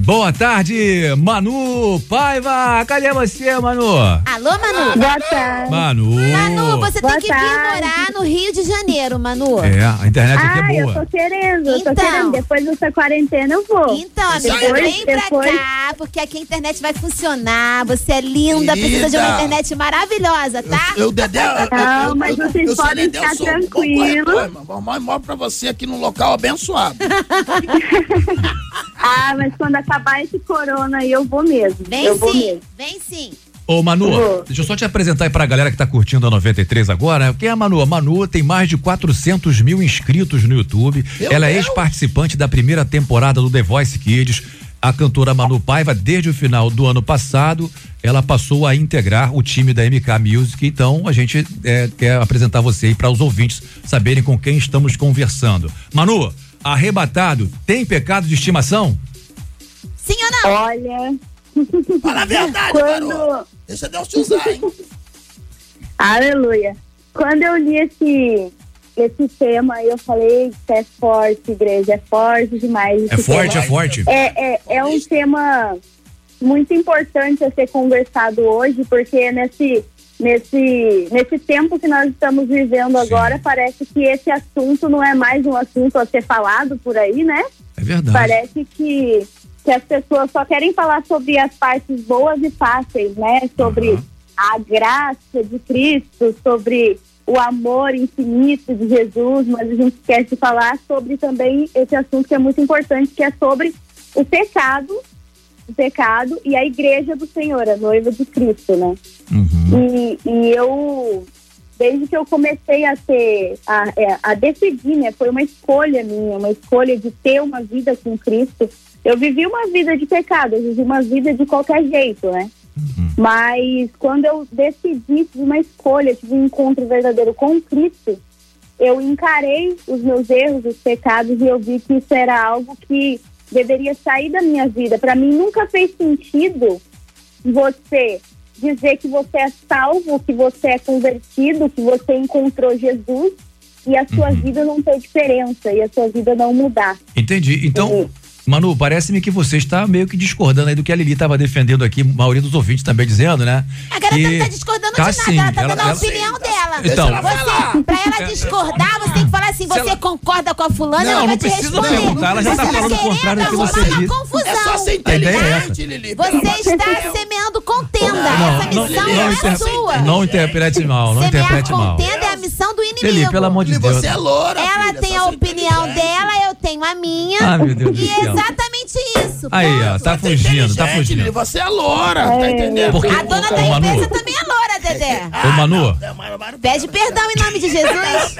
Speaker 1: Boa tarde, Manu Paiva. Cadê você, Manu?
Speaker 2: Alô, Manu?
Speaker 17: Boa tarde.
Speaker 1: Manu.
Speaker 2: Manu, você
Speaker 17: Boa
Speaker 2: tem que vir
Speaker 17: tarde.
Speaker 2: morar no Rio de Janeiro, Manu.
Speaker 1: É, a internet aqui
Speaker 17: Ah,
Speaker 1: é
Speaker 17: eu
Speaker 1: boa.
Speaker 17: tô querendo, eu tô
Speaker 2: Então.
Speaker 17: querendo. Depois dessa quarentena eu vou.
Speaker 2: Então, amiga,
Speaker 17: depois,
Speaker 2: vem pra
Speaker 17: depois...
Speaker 2: cá, porque aqui a internet vai funcionar. Você é linda, precisa de uma internet maravilhosa, tá?
Speaker 3: Eu, Dedé, eu-
Speaker 17: Não,
Speaker 3: eu-
Speaker 17: mas
Speaker 3: eu-
Speaker 17: vocês
Speaker 3: eu
Speaker 17: podem
Speaker 3: Dedé, eu
Speaker 17: ficar tranquilos.
Speaker 3: Mas moro pra você aqui num local abençoado. [LAUGHS]
Speaker 17: Ah, mas quando acabar esse corona aí, eu vou mesmo.
Speaker 2: Vem
Speaker 17: eu vou
Speaker 2: sim,
Speaker 17: mesmo.
Speaker 2: vem sim.
Speaker 1: Ô, Manu,
Speaker 17: Vou.
Speaker 1: deixa eu só te apresentar aí pra galera que tá curtindo a 93 agora. Quem é a Manu? A Manu tem mais de 400 mil inscritos no YouTube.
Speaker 3: Meu
Speaker 1: Ela é
Speaker 3: Deus.
Speaker 1: ex-participante da primeira temporada do The Voice Kids. A cantora Manu Paiva, desde o final do ano passado, ela passou a integrar o time da MK Music. Então, a gente é, quer apresentar você aí para os ouvintes saberem com quem estamos conversando. Manu, arrebatado, tem pecado de estimação?
Speaker 2: Sim ou não?
Speaker 17: Olha.
Speaker 3: Fala a verdade,
Speaker 17: Quando-
Speaker 3: garoto. Deixa Deus te usar, hein? [LAUGHS]
Speaker 17: Aleluia. Quando eu li esse, esse tema, eu falei que é forte, igreja, é forte demais.
Speaker 1: É forte,
Speaker 17: tema.
Speaker 1: é forte.
Speaker 17: É, é, é um tema muito importante a ser conversado hoje, porque nesse, nesse, nesse tempo que nós estamos vivendo agora, parece que esse assunto não é mais um assunto a ser falado por aí, né?
Speaker 1: É verdade.
Speaker 17: Parece que, que as pessoas só querem falar sobre as partes boas e fáceis, né? Sobre a graça de Cristo, sobre o amor infinito de Jesus, mas a gente esquece de falar sobre também esse assunto que é muito importante, que é sobre o pecado, o pecado e a igreja do Senhor, a noiva de Cristo, né? E, e eu, desde que eu comecei a ter, a, é, a decidir, né? Foi uma escolha minha, uma escolha de ter uma vida com Cristo. Eu vivi uma vida de pecado, eu vivi uma vida de qualquer jeito, né? Mas quando eu decidi, tive uma escolha, tive um encontro verdadeiro com Cristo, eu encarei os meus erros, os pecados, e eu vi que isso era algo que deveria sair da minha vida. Para mim, nunca fez sentido você dizer que você é salvo, que você é convertido, que você encontrou Jesus e a sua vida não ter diferença e a sua vida não mudar.
Speaker 1: Entendi. Então, Manu, parece-me que você está meio que discordando aí do que a Lili estava defendendo aqui, a maioria dos ouvintes também dizendo, né?
Speaker 2: A garota
Speaker 1: Que-
Speaker 2: não tá discordando
Speaker 1: Tá
Speaker 2: de nada,
Speaker 1: sim,
Speaker 2: ela tá
Speaker 1: ela-
Speaker 2: dando a
Speaker 1: ela-
Speaker 2: opinião dela.
Speaker 1: Então.
Speaker 2: você, pra ela discordar, você tem que falar assim, você concorda com a fulana,
Speaker 1: Não,
Speaker 2: ela vai
Speaker 1: não
Speaker 2: te
Speaker 1: precisa
Speaker 2: responder.
Speaker 1: perguntar, ela já tá
Speaker 2: Você
Speaker 1: falando o contrário do que você disse.
Speaker 2: confusão.
Speaker 3: É só ser
Speaker 1: A é
Speaker 3: inteligente, Lili.
Speaker 2: Você está semeando contenda.
Speaker 1: Não,
Speaker 2: Essa missão
Speaker 1: não,
Speaker 2: não é sua.
Speaker 1: não interprete mal, não interprete mal.
Speaker 2: contenda é a missão do inimigo.
Speaker 1: Lili, pelo amor de Deus.
Speaker 3: você é loura,
Speaker 2: Ela
Speaker 3: filha,
Speaker 2: tem a opinião dela, eu tenho a minha.
Speaker 1: Ah, meu Deus do
Speaker 2: e é
Speaker 1: céu.
Speaker 2: exatamente isso.
Speaker 1: Aí, ó,
Speaker 2: ponto.
Speaker 1: tá
Speaker 3: Você é
Speaker 1: fugindo, tá fugindo.
Speaker 3: Lili, você é loura, tá entendendo?
Speaker 1: Porque-
Speaker 2: A dona da
Speaker 1: Manu.
Speaker 2: empresa também é loura, Dedé. [LAUGHS]
Speaker 1: Ô, Manu,
Speaker 2: Pede perdão em nome de Jesus.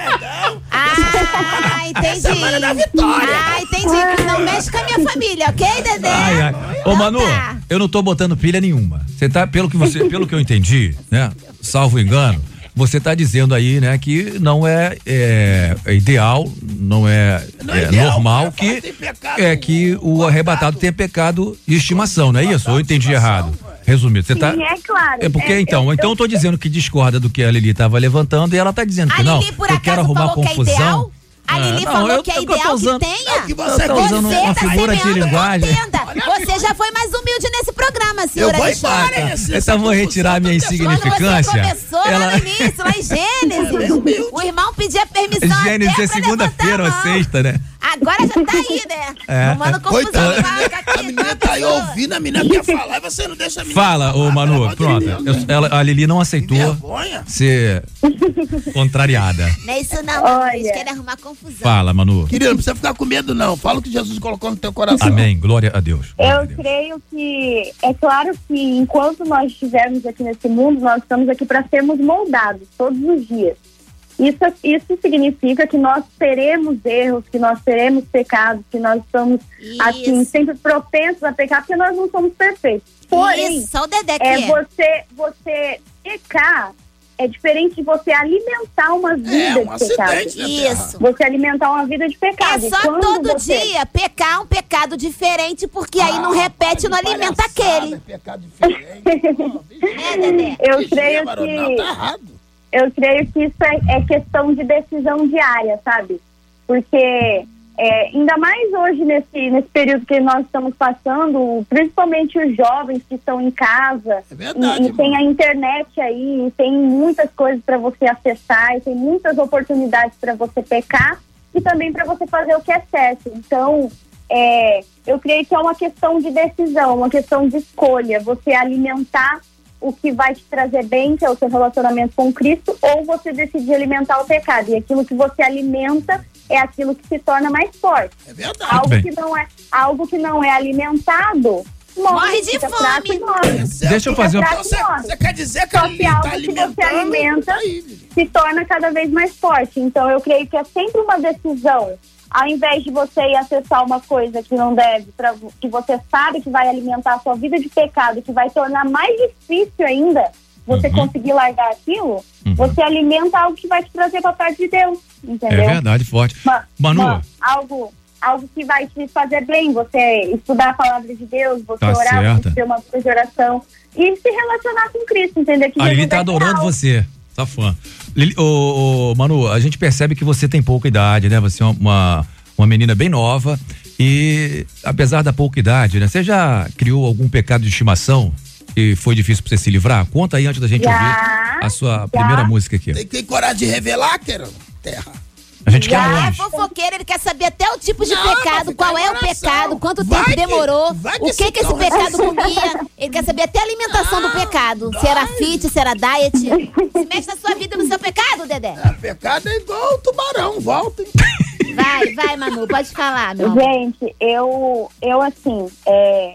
Speaker 2: Ah, entendi.
Speaker 3: Da vitória.
Speaker 2: Ah, entendi. Não mexe com a minha família, ok, Dedé?
Speaker 1: Ai, ai. Ô, Manu,
Speaker 2: tá.
Speaker 1: eu não tô botando pilha nenhuma. Você tá, pelo que você, pelo que eu entendi, né? Salvo engano, você tá dizendo aí, né, que não é, é, é ideal, não é, é
Speaker 3: ideal,
Speaker 1: normal que
Speaker 3: pecado
Speaker 1: é que o arrebatado tenha pecado de estimação, não é isso? Ou eu entendi errado? Resumido, você tá
Speaker 17: Sim, é claro.
Speaker 1: É porque
Speaker 17: É,
Speaker 1: então,
Speaker 17: eu-
Speaker 1: então eu tô dizendo que discorda do que a Lili tava levantando e ela tá dizendo que
Speaker 2: A
Speaker 1: não.
Speaker 2: Lili, por
Speaker 1: eu quero arrumar
Speaker 2: é
Speaker 1: confusão.
Speaker 2: A
Speaker 1: Ah,
Speaker 2: Lili
Speaker 1: não,
Speaker 2: falou
Speaker 1: eu-
Speaker 2: que é
Speaker 1: eu
Speaker 2: ideal
Speaker 1: usando-
Speaker 2: que tenha?
Speaker 3: que você
Speaker 2: você
Speaker 1: tá usando uma
Speaker 2: tá
Speaker 1: figura de linguagem.
Speaker 2: contenda. Você já foi mais humilde nesse programa,
Speaker 3: Eu
Speaker 2: senhora
Speaker 3: vou
Speaker 2: Alexandre.
Speaker 3: embora,
Speaker 1: Então vou retirar a minha
Speaker 2: Quando você
Speaker 1: insignificância.
Speaker 2: começou lá no início, lá em [LAUGHS] Gênesis, o irmão pedia permissão
Speaker 1: Gênesis
Speaker 2: até
Speaker 1: é segunda-feira ou sexta, né?
Speaker 2: Agora já tá aí, né? [LAUGHS]
Speaker 1: É.
Speaker 2: Arrumando confusão
Speaker 3: Coitada. A menina tá aí ouvindo, a menina quer falar e você não deixa a menina
Speaker 1: Fala,
Speaker 3: falar,
Speaker 1: ô Manu, pronto. Eu- ela- a Lili não aceitou ser contrariada.
Speaker 2: Não é isso não,
Speaker 17: Olha.
Speaker 2: eles querem arrumar confusão.
Speaker 1: Fala, Manu.
Speaker 3: Querido, não precisa ficar com medo, não. Fala o que Jesus colocou no teu coração.
Speaker 1: Amém. Glória a Deus.
Speaker 17: Eu creio que é claro que enquanto nós estivermos aqui nesse mundo, nós estamos aqui para sermos moldados todos os dias. Isso, isso significa que nós teremos erros, que nós teremos pecados, que nós estamos assim sempre propensos a pecar, porque nós não somos perfeitos. Porém,
Speaker 2: Isso, só o Dedé que
Speaker 17: é
Speaker 2: é.
Speaker 17: você você pecar é diferente de você alimentar uma vida
Speaker 3: um
Speaker 17: de pecado.
Speaker 3: na terra.
Speaker 2: Isso.
Speaker 17: Você alimentar uma vida de pecado.
Speaker 2: É só
Speaker 17: quando
Speaker 2: todo
Speaker 17: você-
Speaker 2: dia pecar um pecado diferente, porque aí não repete e não alimenta aquele. É, [LAUGHS] Dedé.
Speaker 17: Eu creio que eu creio que isso é, é questão de decisão diária, sabe? Porque é, ainda mais hoje nesse, nesse período que nós estamos passando, principalmente os jovens que estão em casa
Speaker 3: verdade,
Speaker 17: e, e tem a internet aí, e tem muitas coisas para você acessar, e tem muitas oportunidades para você pecar e também para você fazer o que é certo. Então, é, eu creio que é uma questão de decisão, uma questão de escolha. Você alimentar o que vai te trazer bem, que é o seu relacionamento com Cristo, ou você decidir alimentar o pecado. E aquilo que você alimenta é aquilo que se torna mais forte.
Speaker 3: É verdade.
Speaker 17: Algo que não é, algo que não é alimentado morre,
Speaker 2: Morre de fome.
Speaker 17: e morre.
Speaker 1: Deixa eu fazer um-
Speaker 17: Fica fraco e morre.
Speaker 3: Você quer dizer que
Speaker 17: Só que
Speaker 3: tá
Speaker 17: algo que você alimenta se torna cada vez mais forte. Então eu creio que é sempre uma decisão. Ao invés de você ir acessar uma coisa que não deve, pra, que você sabe que vai alimentar a sua vida de pecado, que vai tornar mais difícil ainda você conseguir largar aquilo, você alimenta algo que vai te trazer para perto de Deus.
Speaker 1: É
Speaker 17: Entendeu?
Speaker 1: verdade, forte.
Speaker 17: Ma-
Speaker 1: Manu,
Speaker 17: ma- algo, algo que vai te fazer bem, você estudar a palavra de Deus, você
Speaker 1: Tá
Speaker 17: orar, você ter uma de oração e se relacionar com Cristo, entender que
Speaker 1: a Lili tá
Speaker 17: é
Speaker 1: adorando
Speaker 17: real.
Speaker 1: você. Tá fã. Lili, ô, ô, Manu, a gente percebe que você tem pouca idade, né? Você é uma, uma menina bem nova e apesar da pouca idade, né? Você já criou algum pecado de estimação que foi difícil pra você se livrar? Conta aí antes da gente
Speaker 17: Já,
Speaker 1: ouvir a sua primeira música aqui.
Speaker 3: Tem, tem coragem de revelar, quero? Terra.
Speaker 1: A gente quer
Speaker 2: Já é fofoqueiro, ele quer saber até o tipo de
Speaker 3: Não,
Speaker 2: pecado, qual é o pecado, quanto
Speaker 3: Vai
Speaker 2: tempo
Speaker 3: que-
Speaker 2: demorou, o que
Speaker 3: esse
Speaker 2: que esse pecado comia. Ele quer saber até a alimentação do pecado. Se era fit, se era diet. Se mexe na sua vida e no seu pecado, Dedé.
Speaker 3: É, pecado é igual o tubarão, volta. hein? [LAUGHS]
Speaker 2: Vai, vai, Manu, pode falar, meu amor.
Speaker 17: Gente, eu, eu assim, é,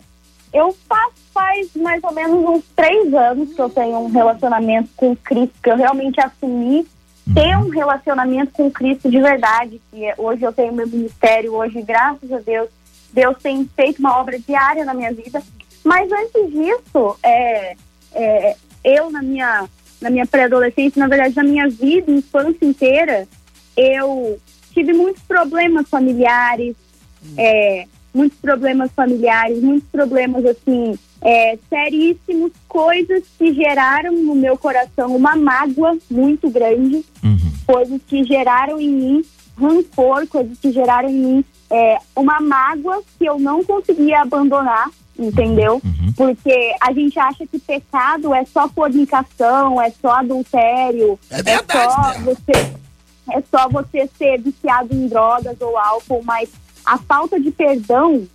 Speaker 17: eu faço faz mais ou menos uns três anos que eu tenho um relacionamento com Cristo, que eu realmente assumi ter um relacionamento com Cristo de verdade, que é- hoje eu tenho meu ministério, hoje, graças a Deus, Deus tem feito uma obra diária na minha vida. Mas antes disso, é, é, eu na minha, na minha pré-adolescência, na verdade, na minha vida, infância inteira, eu tive muitos problemas familiares, é, muitos problemas familiares, muitos problemas assim, é, seríssimos, coisas que geraram no meu coração uma mágoa muito grande, coisas que geraram em mim rancor, coisas que geraram em mim é, uma mágoa que eu não conseguia abandonar, entendeu? Porque a gente acha que pecado é só fornicação, é só adultério,
Speaker 3: É verdade,
Speaker 17: só
Speaker 3: né?
Speaker 17: você é só você ser viciado em drogas ou álcool, mas a falta de perdão,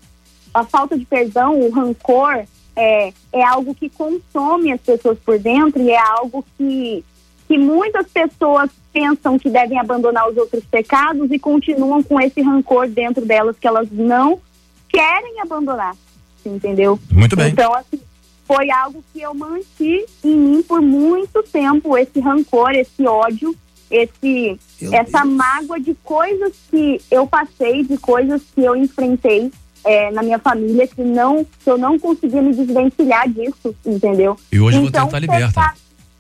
Speaker 17: a falta de perdão, o rancor, é, é algo que consome as pessoas por dentro e é algo que, que muitas pessoas pensam que devem abandonar os outros pecados e continuam com esse rancor dentro delas que elas não querem abandonar, entendeu?
Speaker 1: Muito bem.
Speaker 17: Então, assim, foi algo que eu manti em mim por muito tempo, esse rancor, esse ódio, esse essa mágoa de coisas que eu passei, de coisas que eu enfrentei é, na minha família, que não que eu não conseguia me desvencilhar disso, entendeu?
Speaker 1: E hoje você
Speaker 17: então,
Speaker 1: tá liberta.
Speaker 17: pecar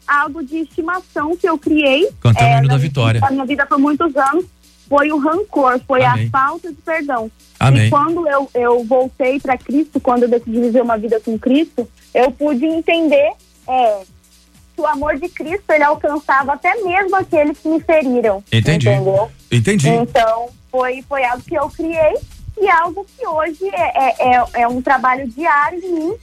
Speaker 17: Algo de estimação que eu criei é,
Speaker 1: Cantando o hino da vitória.
Speaker 17: na minha vida por muitos anos foi o rancor, foi
Speaker 1: Amém.
Speaker 17: a falta de perdão.
Speaker 1: Amém.
Speaker 17: E quando eu, eu voltei para Cristo, quando eu decidi viver uma vida com Cristo, eu pude entender é, que o amor de Cristo ele alcançava até mesmo aqueles que me feriram.
Speaker 1: Entendi.
Speaker 17: Entendeu?
Speaker 1: Entendi.
Speaker 17: Então, foi, foi algo que eu criei e algo que hoje é, é, é, é um trabalho diário de mim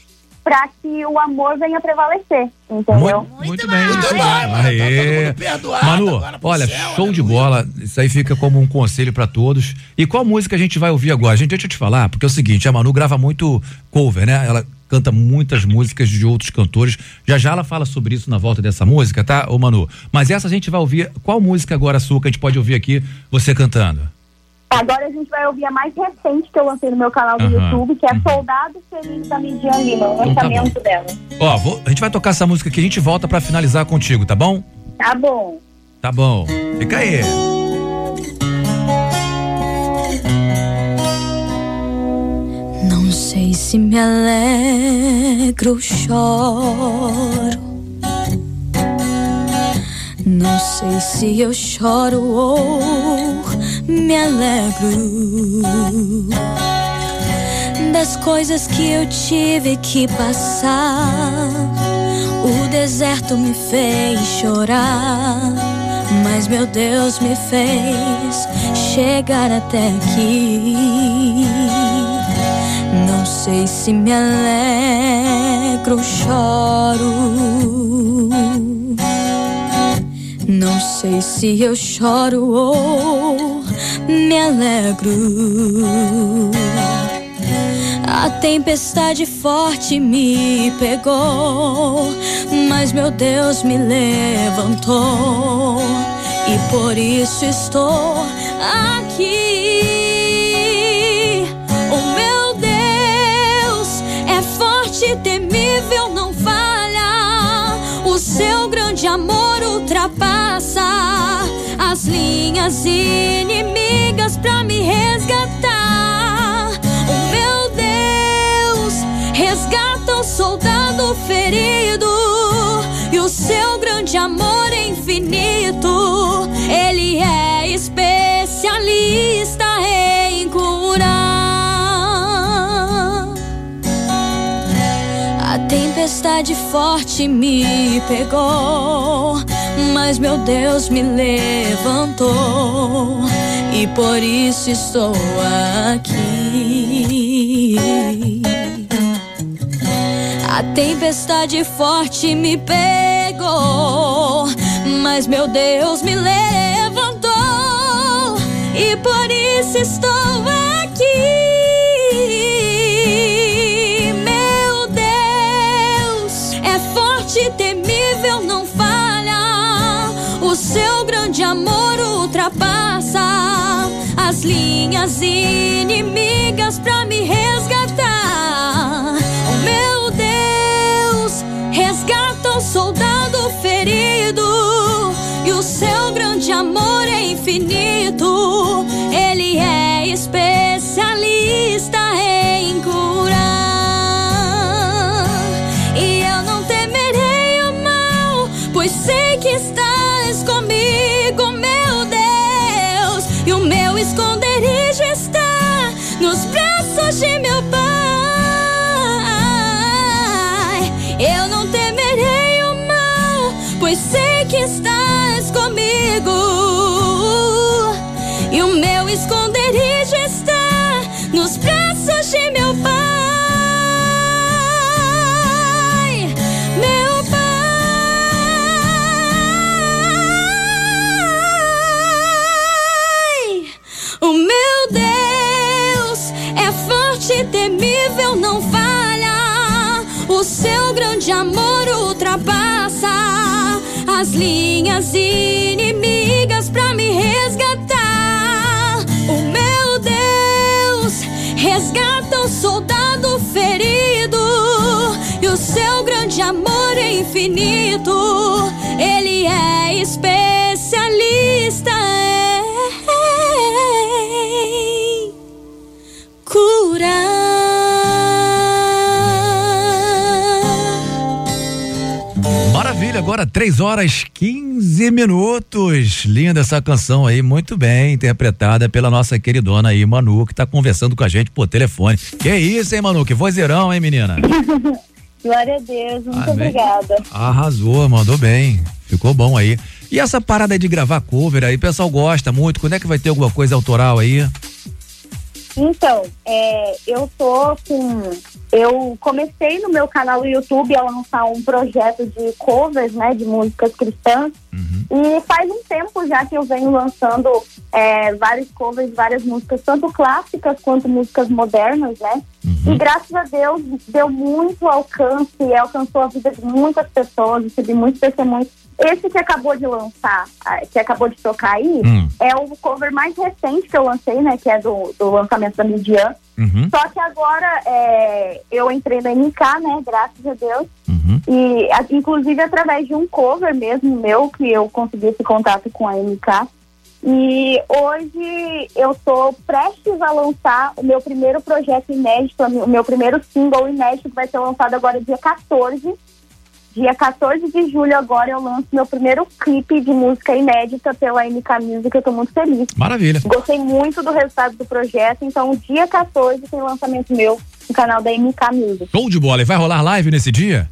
Speaker 17: para que o amor venha prevalecer, entendeu?
Speaker 1: Muito bem, muito bem. Aê. Manu, olha, show de bola. Isso aí fica como um conselho pra todos. E qual música a gente vai ouvir agora? Gente, deixa eu te falar, porque é o seguinte, a Manu grava muito cover, né? Ela canta muitas músicas de outros cantores. Já já ela fala sobre isso na volta dessa música, tá, ô Manu? Mas essa a gente vai ouvir. Qual música agora sua que a gente pode ouvir aqui você cantando?
Speaker 17: Agora a gente vai ouvir a mais recente que eu lancei no meu canal do
Speaker 1: Aham.
Speaker 17: YouTube, que é Soldado Feliz da Midian Lima, o
Speaker 1: Então tá
Speaker 17: lançamento dela.
Speaker 1: Ó, vou- a gente vai tocar essa música aqui, a gente volta pra finalizar contigo, tá bom?
Speaker 17: Tá bom.
Speaker 1: Tá bom. Fica aí.
Speaker 18: Não sei se me alegro ou choro. Não sei se eu choro ou me alegro das coisas que eu tive que passar. O deserto me fez chorar, mas meu Deus me fez chegar até aqui. Não sei se me alegro ou choro. Não sei se eu choro ou me alegro. A tempestade forte me pegou, mas meu Deus me levantou e por isso estou aqui. O meu Deus é forte temível, não falha. O seu grande amor ultrapassa as linhas inimigas pra me resgatar. O meu Deus resgata o soldado ferido e o seu grande amor é infinito. Ele é especialista em curar. A tempestade forte me pegou, mas meu Deus me levantou e por isso estou aqui. A tempestade forte me pegou, mas meu Deus me levantou e por isso estou aqui. Seu grande amor ultrapassa as linhas inimigas pra me resgatar. Meu Deus resgata o soldado ferido e o seu grande amor é infinito. Ele é especialista meu esconderijo está nos braços de meu Pai. Eu não temerei o mal, pois sei que estás comigo. E o meu esconderijo linhas inimigas pra me resgatar. O meu Deus resgata o soldado ferido e o seu grande amor é infinito. Ele é especialista
Speaker 1: agora 3 horas 15 minutos. Linda essa canção aí, muito bem interpretada pela nossa queridona aí, Manu, que tá conversando com a gente por telefone. Que isso, hein, Manu? Que vozeirão, hein, menina? [LAUGHS]
Speaker 17: Glória a Deus, muito
Speaker 1: Amém.
Speaker 17: obrigada.
Speaker 1: Arrasou, mandou bem. Ficou bom aí. E essa parada aí de gravar cover aí, o pessoal gosta muito. Quando é que vai ter alguma coisa autoral aí?
Speaker 17: Então, é, eu tô com. Eu comecei no meu canal do YouTube a lançar um projeto de covers, né, de músicas cristãs. E faz um tempo já que eu venho lançando é, vários covers, várias músicas, tanto clássicas quanto músicas modernas, né? E graças a Deus deu muito alcance, e alcançou a vida de muitas pessoas, recebi muitos testemunhos. Esse que acabou de lançar, ah, que acabou de tocar aí,
Speaker 19: Hum.
Speaker 17: é o cover mais recente que eu lancei, né? Que é do, do lançamento da Midian. Só que agora é, eu entrei na MK, né? Graças a Deus. E a- inclusive através de um cover mesmo meu, que eu consegui esse contato com a MK. E hoje eu estou prestes a lançar o meu primeiro projeto inédito, o meu primeiro single inédito, que vai ser lançado agora dia 14 dia 14 de julho agora eu lanço meu primeiro clipe de música inédita pela MK Music, eu tô muito feliz.
Speaker 1: Maravilha.
Speaker 17: Gostei muito do resultado do projeto, então dia 14 tem lançamento meu no canal da MK Music.
Speaker 1: Show de bola. E vai rolar live nesse dia?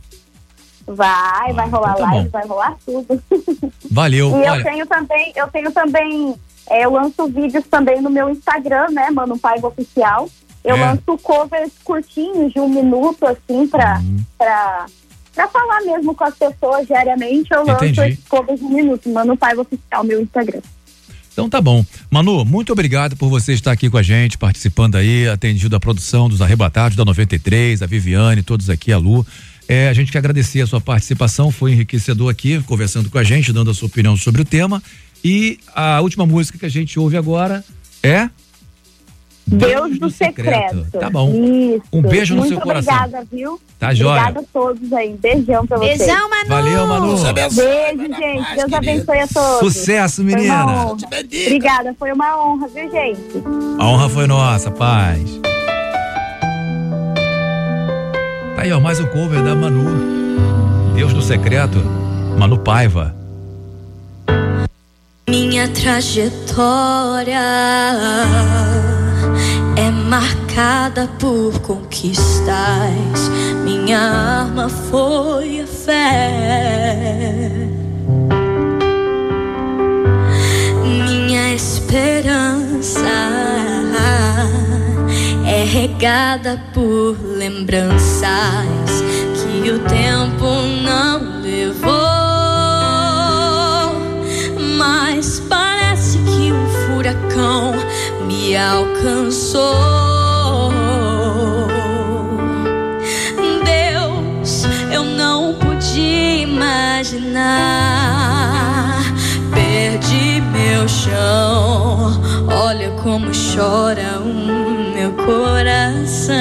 Speaker 17: Vai, vai rolar
Speaker 1: então tá
Speaker 17: live,
Speaker 1: bom.
Speaker 17: vai rolar tudo. [LAUGHS]
Speaker 1: Valeu.
Speaker 17: E eu
Speaker 1: Olha,
Speaker 17: tenho também, eu tenho também, é, eu lanço vídeos também no meu Instagram, né, Mano Paiva Oficial. Eu
Speaker 1: É.
Speaker 17: lanço covers curtinhos de um minuto, assim, pra,
Speaker 1: Uhum.
Speaker 17: pra, pra falar mesmo com as pessoas diariamente. Eu lanço
Speaker 1: Entendi.
Speaker 17: esses covers de um minuto, Mano Paiva Oficial, meu Instagram.
Speaker 1: Então tá bom. Manu, muito obrigado por você estar aqui com a gente, participando aí, atendido a produção dos Arrebatados da 93, a Viviane, todos aqui, a Lu. É, a gente quer agradecer a sua participação, foi enriquecedor aqui, conversando com a gente, dando a sua opinião sobre o tema. E a última música que a gente ouve agora é
Speaker 17: Deus do secreto.
Speaker 1: Tá bom.
Speaker 17: Isso.
Speaker 1: Um beijo no
Speaker 17: Muito
Speaker 1: seu coração.
Speaker 17: obrigada, viu?
Speaker 1: Tá joia.
Speaker 17: Obrigada a todos aí. Beijão pra vocês.
Speaker 2: Beijão, Manu.
Speaker 1: Valeu, Manu. Deus abençoe,
Speaker 17: Beijo, gente. Deus abençoe a todos.
Speaker 1: Sucesso,
Speaker 17: Foi uma
Speaker 1: menina.
Speaker 17: honra. Obrigada, foi uma honra, viu, gente?
Speaker 1: A honra foi nossa, paz. Tá aí, ó, mais um cover da Manu. Deus do secreto, Manu Paiva.
Speaker 18: Minha trajetória marcada por conquistas. Minha arma foi a fé. Minha esperança é regada por lembranças que o tempo não levou. Mas parece que um furacão alcançou. Deus, eu não podia imaginar. Perdi meu chão. Olha como chora o meu coração.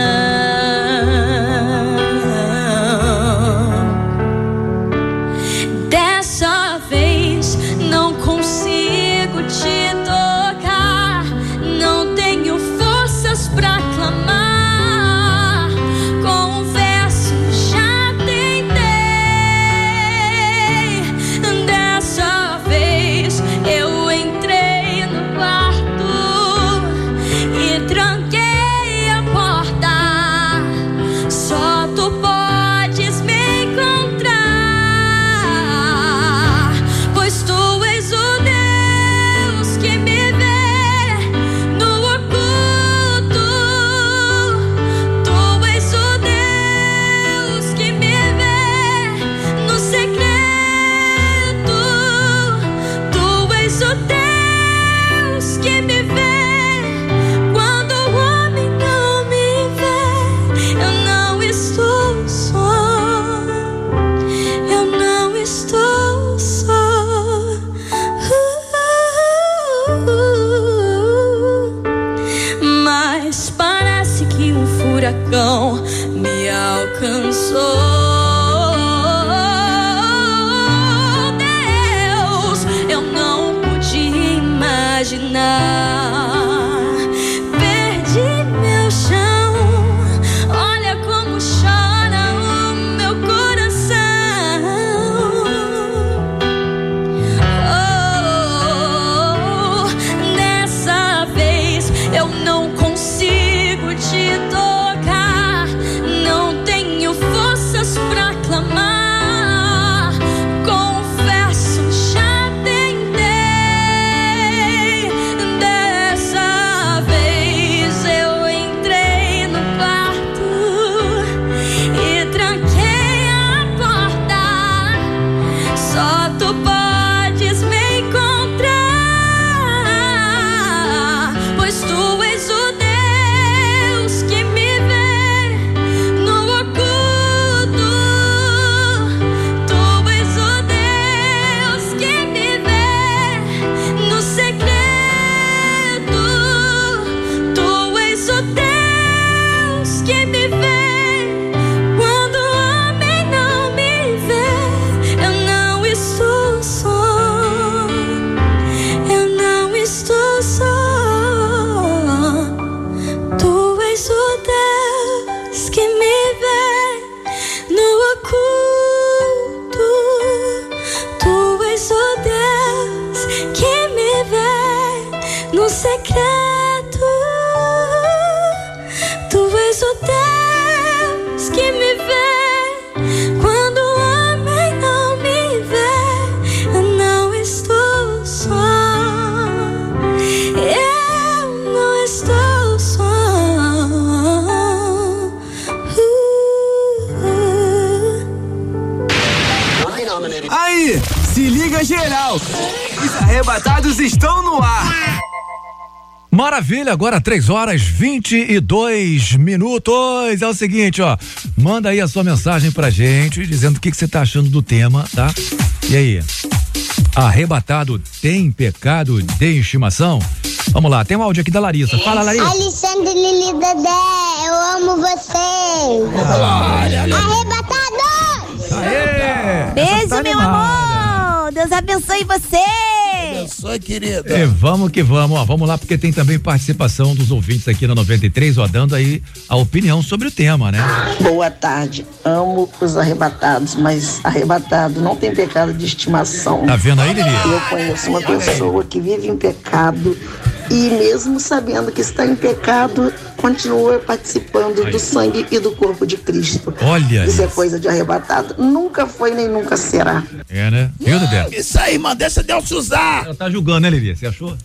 Speaker 1: Agora 3 horas 22 minutos. É o seguinte, ó. Manda aí a sua mensagem pra gente, dizendo o que, que você tá achando do tema, tá? E aí? Arrebatado tem pecado de estimação? Vamos lá, tem um áudio aqui da Larissa. Fala, Larissa.
Speaker 19: Alexandre Lili Dedé, eu amo vocês. Arrebatados!
Speaker 2: Beijo,
Speaker 1: tá
Speaker 2: meu amor! Deus abençoe você!
Speaker 3: Abençoe, querida.
Speaker 1: E vamos que vamos, ó, vamos lá, porque tem também participação dos ouvintes aqui na 93, ó, dando aí a opinião sobre o tema, né?
Speaker 20: Boa tarde. Amo os arrebatados, mas arrebatado não tem pecado de estimação.
Speaker 1: Tá vendo aí, Lili?
Speaker 20: Eu conheço uma pessoa que vive em pecado e mesmo sabendo que está em pecado, continua participando do sangue e do corpo de Cristo.
Speaker 1: Olha
Speaker 20: Isso é coisa de arrebatado. Nunca foi nem nunca será.
Speaker 1: É, né? Viu, Dedé?
Speaker 3: Isso aí, mano, deixa Deus te usar.
Speaker 1: Ela tá julgando, né, Lili? Você achou?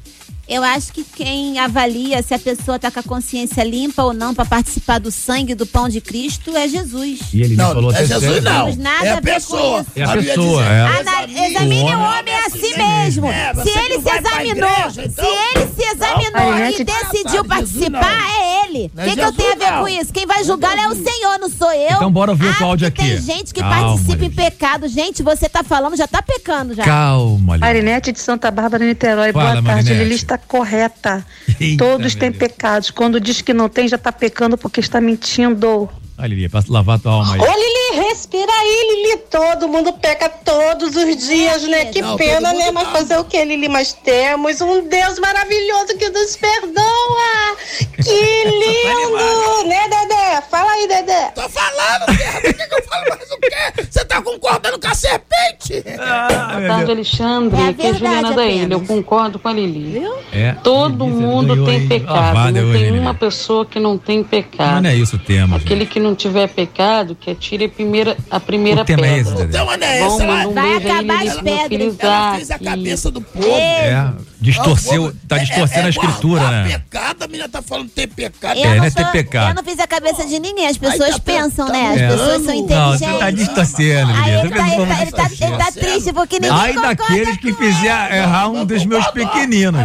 Speaker 2: Eu acho que quem avalia se a pessoa tá com a consciência limpa ou não pra participar do sangue do pão de Cristo é Jesus.
Speaker 1: E ele
Speaker 3: Não,
Speaker 1: falou
Speaker 3: é Jesus
Speaker 1: sério.
Speaker 3: não.
Speaker 2: Temos nada
Speaker 3: É
Speaker 2: a
Speaker 3: pessoa.
Speaker 1: É a pessoa, é.
Speaker 2: Ana- examine o homem a si mesmo.
Speaker 3: É,
Speaker 2: se
Speaker 3: você
Speaker 2: ele se examinou,
Speaker 3: igreja, então?
Speaker 2: se ele se examinou e
Speaker 20: de-
Speaker 2: decidiu participar, é ele. O
Speaker 3: Não é
Speaker 2: que, que eu tenho a ver
Speaker 3: não.
Speaker 2: com isso? Quem vai julgar é o Senhor, não sou eu.
Speaker 1: Então bora ouvir o
Speaker 2: ah,
Speaker 1: teu áudio aqui.
Speaker 2: Tem gente que
Speaker 1: Calma,
Speaker 2: participa em pecado. Gente, você tá falando, já tá pecando já.
Speaker 1: Calma, Lili.
Speaker 21: Marinete de Santa Bárbara, Niterói.
Speaker 1: Fala,
Speaker 21: Boa tarde.
Speaker 1: Marinete.
Speaker 21: Lili está correta. [LAUGHS]
Speaker 1: Eita,
Speaker 21: Todos têm pecados. Quando diz que não tem, já está pecando porque está mentindo.
Speaker 1: Ah, Lili, é pra lavar tua alma aí.
Speaker 14: Ô Lili, respira aí, Lili. Todo mundo peca todos os dias, né? Que
Speaker 3: Não,
Speaker 14: pena, né? Mas
Speaker 3: não.
Speaker 14: fazer o que, Lili? Mas temos um Deus maravilhoso que nos perdoa. Que [LAUGHS] lindo! né, Dedé? Fala aí, Dedé.
Speaker 3: Tô falando. Por que, que eu falo mais o quê? Você tá concordando com a serpente?
Speaker 1: Ah,
Speaker 7: Boa tarde. Alexandre.
Speaker 2: É
Speaker 7: Aqui é Juliana da Ilha. Eu concordo com a Lili.
Speaker 1: É.
Speaker 7: Todo
Speaker 1: Lili,
Speaker 7: mundo tem
Speaker 1: aí.
Speaker 7: pecado.
Speaker 1: Lavada
Speaker 7: não
Speaker 1: hoje,
Speaker 7: tem
Speaker 1: Lili.
Speaker 7: uma pessoa que não tem pecado.
Speaker 1: não é isso o tema,
Speaker 7: Aquele
Speaker 1: gente.
Speaker 7: que não tiver pecado, que atire a primeira, a primeira
Speaker 1: O tema
Speaker 7: pedra.
Speaker 1: é esse.
Speaker 3: Então, né?
Speaker 7: Bom,
Speaker 3: Essa
Speaker 7: manda
Speaker 3: ela,
Speaker 7: um
Speaker 2: Vai acabar as pedras.
Speaker 3: ela fez a cabeça do povo.
Speaker 1: É, distorceu,
Speaker 3: Não,
Speaker 1: tá
Speaker 3: é-
Speaker 1: distorcendo
Speaker 3: é
Speaker 1: a escritura,
Speaker 3: guardar
Speaker 1: né?
Speaker 3: pecado, a menina tá falando tem pecado.
Speaker 2: Eu,
Speaker 1: É,
Speaker 2: não
Speaker 1: né,
Speaker 2: sou-
Speaker 1: ter pecado.
Speaker 2: eu não fiz a cabeça de ninguém. As pessoas
Speaker 3: tá-
Speaker 2: pensam,
Speaker 3: tá
Speaker 2: né? As
Speaker 3: mudando.
Speaker 2: pessoas são
Speaker 1: Não,
Speaker 2: inteligentes.
Speaker 1: você tá distorcendo,
Speaker 2: Aí
Speaker 1: Lili.
Speaker 2: ele
Speaker 1: Você
Speaker 2: tá, ele,
Speaker 1: como
Speaker 2: tá, ele, tá, ele tá triste porque ninguém
Speaker 1: Ai
Speaker 2: concorda
Speaker 1: daqueles que fizer errar um dos meus pequeninos.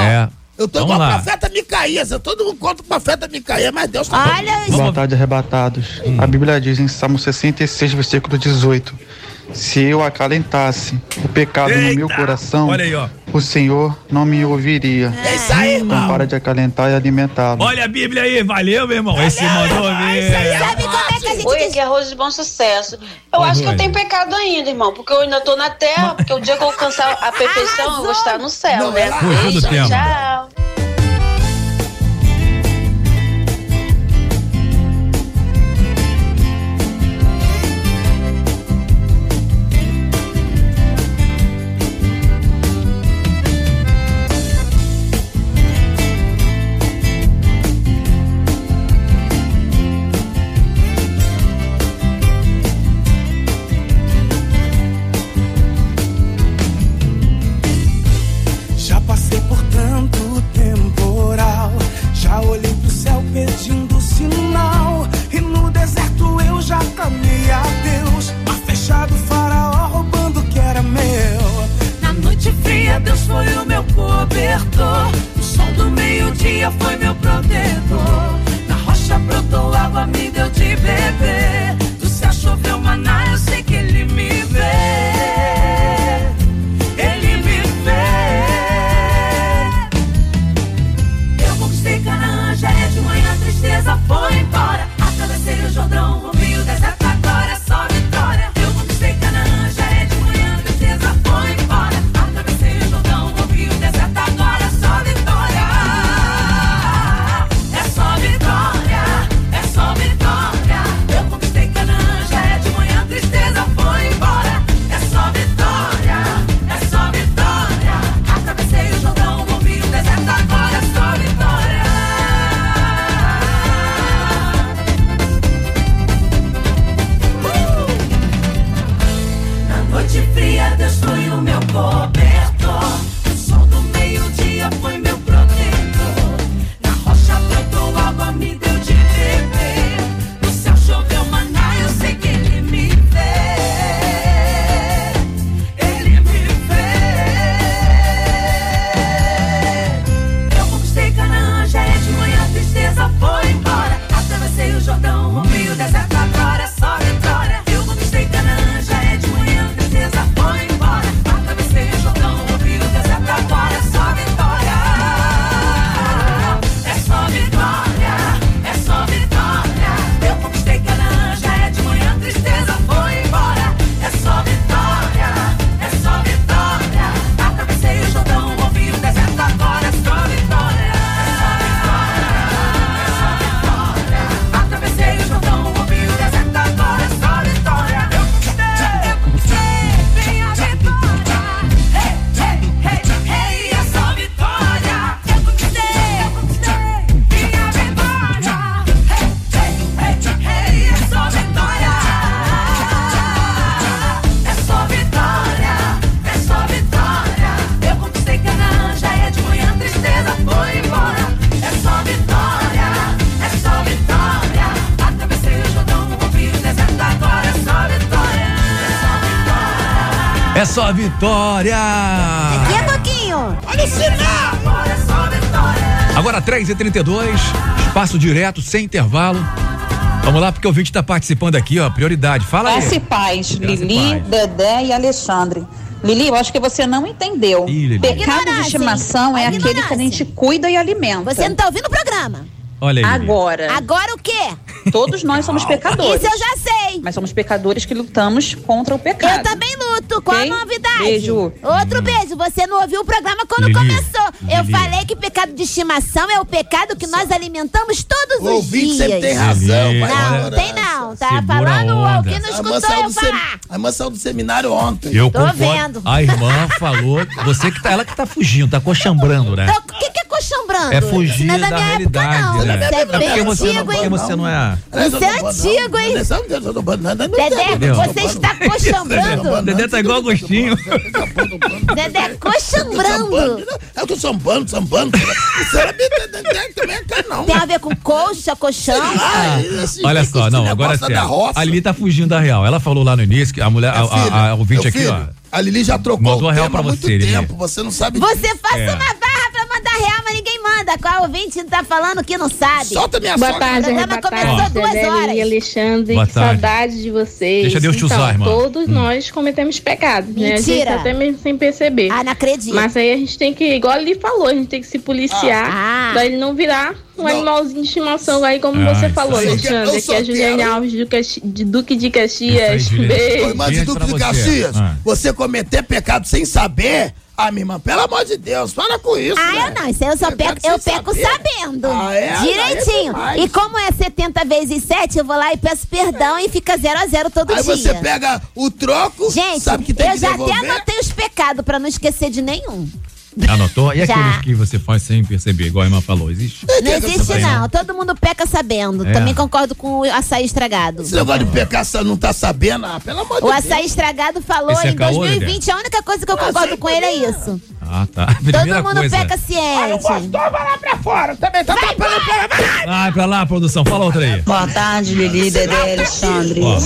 Speaker 1: É.
Speaker 3: Eu tô
Speaker 1: Vamos
Speaker 3: igual o
Speaker 1: lá.
Speaker 3: profeta Micaías. Eu todo mundo conta com o profeta Micaías, mas Deus tá
Speaker 2: Olha,
Speaker 22: Boa tarde, arrebatados. A Bíblia diz em Salmo 66, versículo 18: Se eu acalentasse o pecado no meu coração,
Speaker 1: Olha aí, ó.
Speaker 22: o Senhor não me ouviria.
Speaker 3: É isso aí,
Speaker 22: Então
Speaker 3: irmão.
Speaker 22: para de acalentar e alimentá-lo.
Speaker 1: Olha a Bíblia aí, valeu, meu irmão. Esse mandou ver.
Speaker 2: sabe como é que a gente
Speaker 14: Oi,
Speaker 2: diz?
Speaker 14: aqui é Rose de Bom Sucesso. Eu
Speaker 1: Oi,
Speaker 14: acho que eu tenho pecado ainda, irmão, porque eu ainda tô na terra, porque o dia que eu alcançar a perfeição, eu vou estar no céu,
Speaker 3: Não,
Speaker 14: né?
Speaker 1: do
Speaker 14: Beijo,
Speaker 1: tema?
Speaker 14: tchau.
Speaker 23: Só vitória!
Speaker 2: Daqui a pouquinho.
Speaker 3: Olha o sinal!
Speaker 1: Agora 3h32, espaço direto, sem intervalo. Vamos lá, porque o ouvinte está participando aqui, ó. Prioridade. Fala aí.
Speaker 24: Graça e paz, Lili. Dedé e Alexandre. Lili, eu acho que você não entendeu.
Speaker 1: Ih, Lili.
Speaker 24: Pecado de estimação é aquele que a gente cuida e alimenta.
Speaker 2: Você não tá ouvindo o programa.
Speaker 1: Olha aí.
Speaker 24: Agora,
Speaker 2: Agora o quê?
Speaker 24: todos nós somos pecadores.
Speaker 2: Isso eu já sei.
Speaker 24: Mas somos pecadores que lutamos contra o pecado.
Speaker 2: Eu também luto. Qual
Speaker 24: Ok?
Speaker 2: a novidade?
Speaker 24: Beijo.
Speaker 2: Outro beijo. Você não ouviu o programa quando
Speaker 1: Lili,
Speaker 2: começou. Eu
Speaker 1: Lili.
Speaker 2: falei que pecado de estimação é o pecado que nós alimentamos todos
Speaker 3: O
Speaker 2: os dias.
Speaker 3: sempre tem razão,
Speaker 1: Lili,
Speaker 2: Não,
Speaker 1: olha,
Speaker 2: tem não. Tá
Speaker 1: Segura
Speaker 2: falando
Speaker 1: a
Speaker 2: o
Speaker 1: onda.
Speaker 2: que não escutou eu falar.
Speaker 3: a irmã saiu do seminário ontem.
Speaker 1: Eu
Speaker 2: Tô
Speaker 1: concordo.
Speaker 2: vendo.
Speaker 1: A irmã falou, você que tá, ela que tá fugindo, tá coxambrando, né?
Speaker 2: Então, O que, que é coxambrando?
Speaker 1: É fugir
Speaker 2: não é da,
Speaker 1: da
Speaker 2: minha
Speaker 1: realidade,
Speaker 2: época, não.
Speaker 1: né?
Speaker 2: Isso é
Speaker 1: É
Speaker 2: bem
Speaker 1: porque você não,
Speaker 2: antigo,
Speaker 1: porque
Speaker 2: hein?
Speaker 1: você não é.
Speaker 2: Isso é antigo, hein? Dedé, você está coxambrando.
Speaker 1: Dedé tá igual Agostinho.
Speaker 2: Dedé coxambrando.
Speaker 3: É que eu sambando, sambando. Isso era bem também é não.
Speaker 2: Tem a ver com coxa, colchão?
Speaker 3: Ah,
Speaker 1: Olha só, não, agora é sério.
Speaker 3: roça.
Speaker 1: A Lili tá fugindo da real. Ela falou lá no início que a mulher, a, ouvinte aqui, ó.
Speaker 3: A Lili já trocou
Speaker 1: Mandou
Speaker 3: o
Speaker 1: real
Speaker 3: tema
Speaker 1: pra
Speaker 3: há muito
Speaker 1: você, Lili.
Speaker 3: tempo, você não sabe
Speaker 2: Você faz
Speaker 1: É.
Speaker 2: uma barra pra mandar real, mas ninguém manda. Qual ouvinte tá falando que não sabe?
Speaker 3: Solta minha
Speaker 25: Boa
Speaker 3: sogra.
Speaker 25: tarde,
Speaker 2: O programa
Speaker 25: arrebatados.
Speaker 2: começou duas horas.
Speaker 25: Lili, Alexandre,
Speaker 1: Boa
Speaker 25: que
Speaker 1: tarde.
Speaker 25: saudade de vocês.
Speaker 1: Deixa Deus te
Speaker 25: então,
Speaker 1: usar, irmã.
Speaker 25: Todos
Speaker 1: Hum.
Speaker 25: nós cometemos pecados, né? A gente
Speaker 2: Mentira.
Speaker 25: até mesmo sem perceber.
Speaker 2: Ah, não acredito.
Speaker 25: Mas aí a gente tem que, igual ele falou, a gente tem que se policiar
Speaker 2: Ah.
Speaker 25: pra ele não virar um animalzinho de estimação aí, como
Speaker 1: Ah,
Speaker 25: você falou,
Speaker 1: aí.
Speaker 25: Alexandre.
Speaker 3: Eu
Speaker 25: Aqui
Speaker 3: só
Speaker 25: é a Juliane
Speaker 3: quero-
Speaker 25: Alves de, Caxi- de Duque de
Speaker 1: aí,
Speaker 25: Caxias. Beijo.
Speaker 3: Ô, irmã de
Speaker 1: Beijo
Speaker 3: Duque de
Speaker 1: você.
Speaker 3: Caxias,
Speaker 1: Ah.
Speaker 3: você cometer pecado sem saber, ah, minha irmã, pelo amor de Deus, para com isso.
Speaker 2: Ah,
Speaker 3: né?
Speaker 2: eu não, isso aí eu só
Speaker 3: Pecado
Speaker 2: peco, eu peco
Speaker 3: saber.
Speaker 2: sabendo.
Speaker 3: Ah, é? Ah,
Speaker 2: Direitinho.
Speaker 3: é
Speaker 2: e como é 70 vezes 7, eu vou lá e peço perdão e fica 0 a 0 todo
Speaker 3: Aí
Speaker 2: dia.
Speaker 3: você pega o troco,
Speaker 2: Gente,
Speaker 3: sabe que tem
Speaker 2: eu
Speaker 3: que
Speaker 2: já
Speaker 3: devolver.
Speaker 2: até anotei os pecados pra não esquecer de nenhum. [LAUGHS]
Speaker 1: Anotou? E
Speaker 2: Já.
Speaker 1: aqueles que você faz sem perceber, igual a irmã falou? Existe?
Speaker 2: Não existe, não. Todo mundo peca sabendo.
Speaker 1: É.
Speaker 2: Também concordo com o açaí estragado.
Speaker 3: Esse negócio de pecar, você não tá sabendo, ah, pelo amor de
Speaker 2: O
Speaker 3: Deus.
Speaker 2: açaí estragado falou
Speaker 1: Esse é
Speaker 2: em
Speaker 1: caô,
Speaker 2: 2020. A única coisa que eu concordo com ele é isso.
Speaker 1: Ah, tá. [LAUGHS] Primeira
Speaker 2: Todo mundo
Speaker 1: coisa.
Speaker 2: peca
Speaker 3: Olha, o
Speaker 2: ciente.
Speaker 3: pastor vai lá pra fora, também tá tapando pra
Speaker 1: Vai pra lá, produção. Fala outra aí.
Speaker 24: Boa tarde, Lili, Dedé, Alexandre.
Speaker 1: Ó.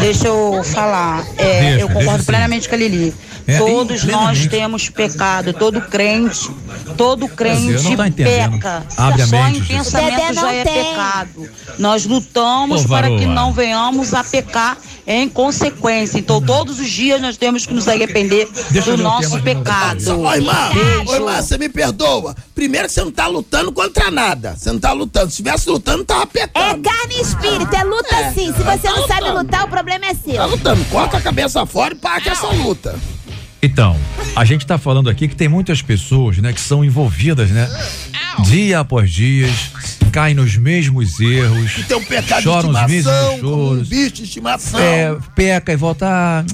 Speaker 24: Deixa eu falar. É,
Speaker 1: Deixa,
Speaker 24: eu concordo
Speaker 1: sim.
Speaker 24: plenamente com a Lili.
Speaker 1: É,
Speaker 24: Todos nós temos pecado. Todo crente, todo crente
Speaker 1: entendendo.
Speaker 24: peca.
Speaker 1: Abre a
Speaker 24: Só
Speaker 1: mente,
Speaker 24: em pensamento já é
Speaker 2: tem.
Speaker 24: pecado. Nós lutamos
Speaker 1: Ô,
Speaker 24: para que não venhamos a pecar em consequência. Então, todos os dias nós temos que nos arrepender
Speaker 1: Deixa
Speaker 24: do nosso pecado.
Speaker 3: Ô, irmã,
Speaker 24: Beijo.
Speaker 3: ô, irmã, você me perdoa. Primeiro você não tá lutando contra nada. Você não tá lutando. Se estivesse lutando, tava
Speaker 2: É
Speaker 3: apertando.
Speaker 2: carne e espírito, é luta
Speaker 3: É,
Speaker 2: sim. Se
Speaker 3: tá
Speaker 2: você não sabe lutar, o problema é
Speaker 3: Tá
Speaker 2: seu.
Speaker 3: lutando. Corta a cabeça fora e para com essa luta.
Speaker 1: Então, a gente tá falando aqui que tem muitas pessoas, né, que são envolvidas, né? Dia após dias, caem nos mesmos erros.
Speaker 3: Tem um pecado
Speaker 1: choram os
Speaker 3: de
Speaker 1: mesmos
Speaker 3: estimação, como um
Speaker 1: choros.
Speaker 3: bicho de estimação.
Speaker 1: É, peca e volta, ah,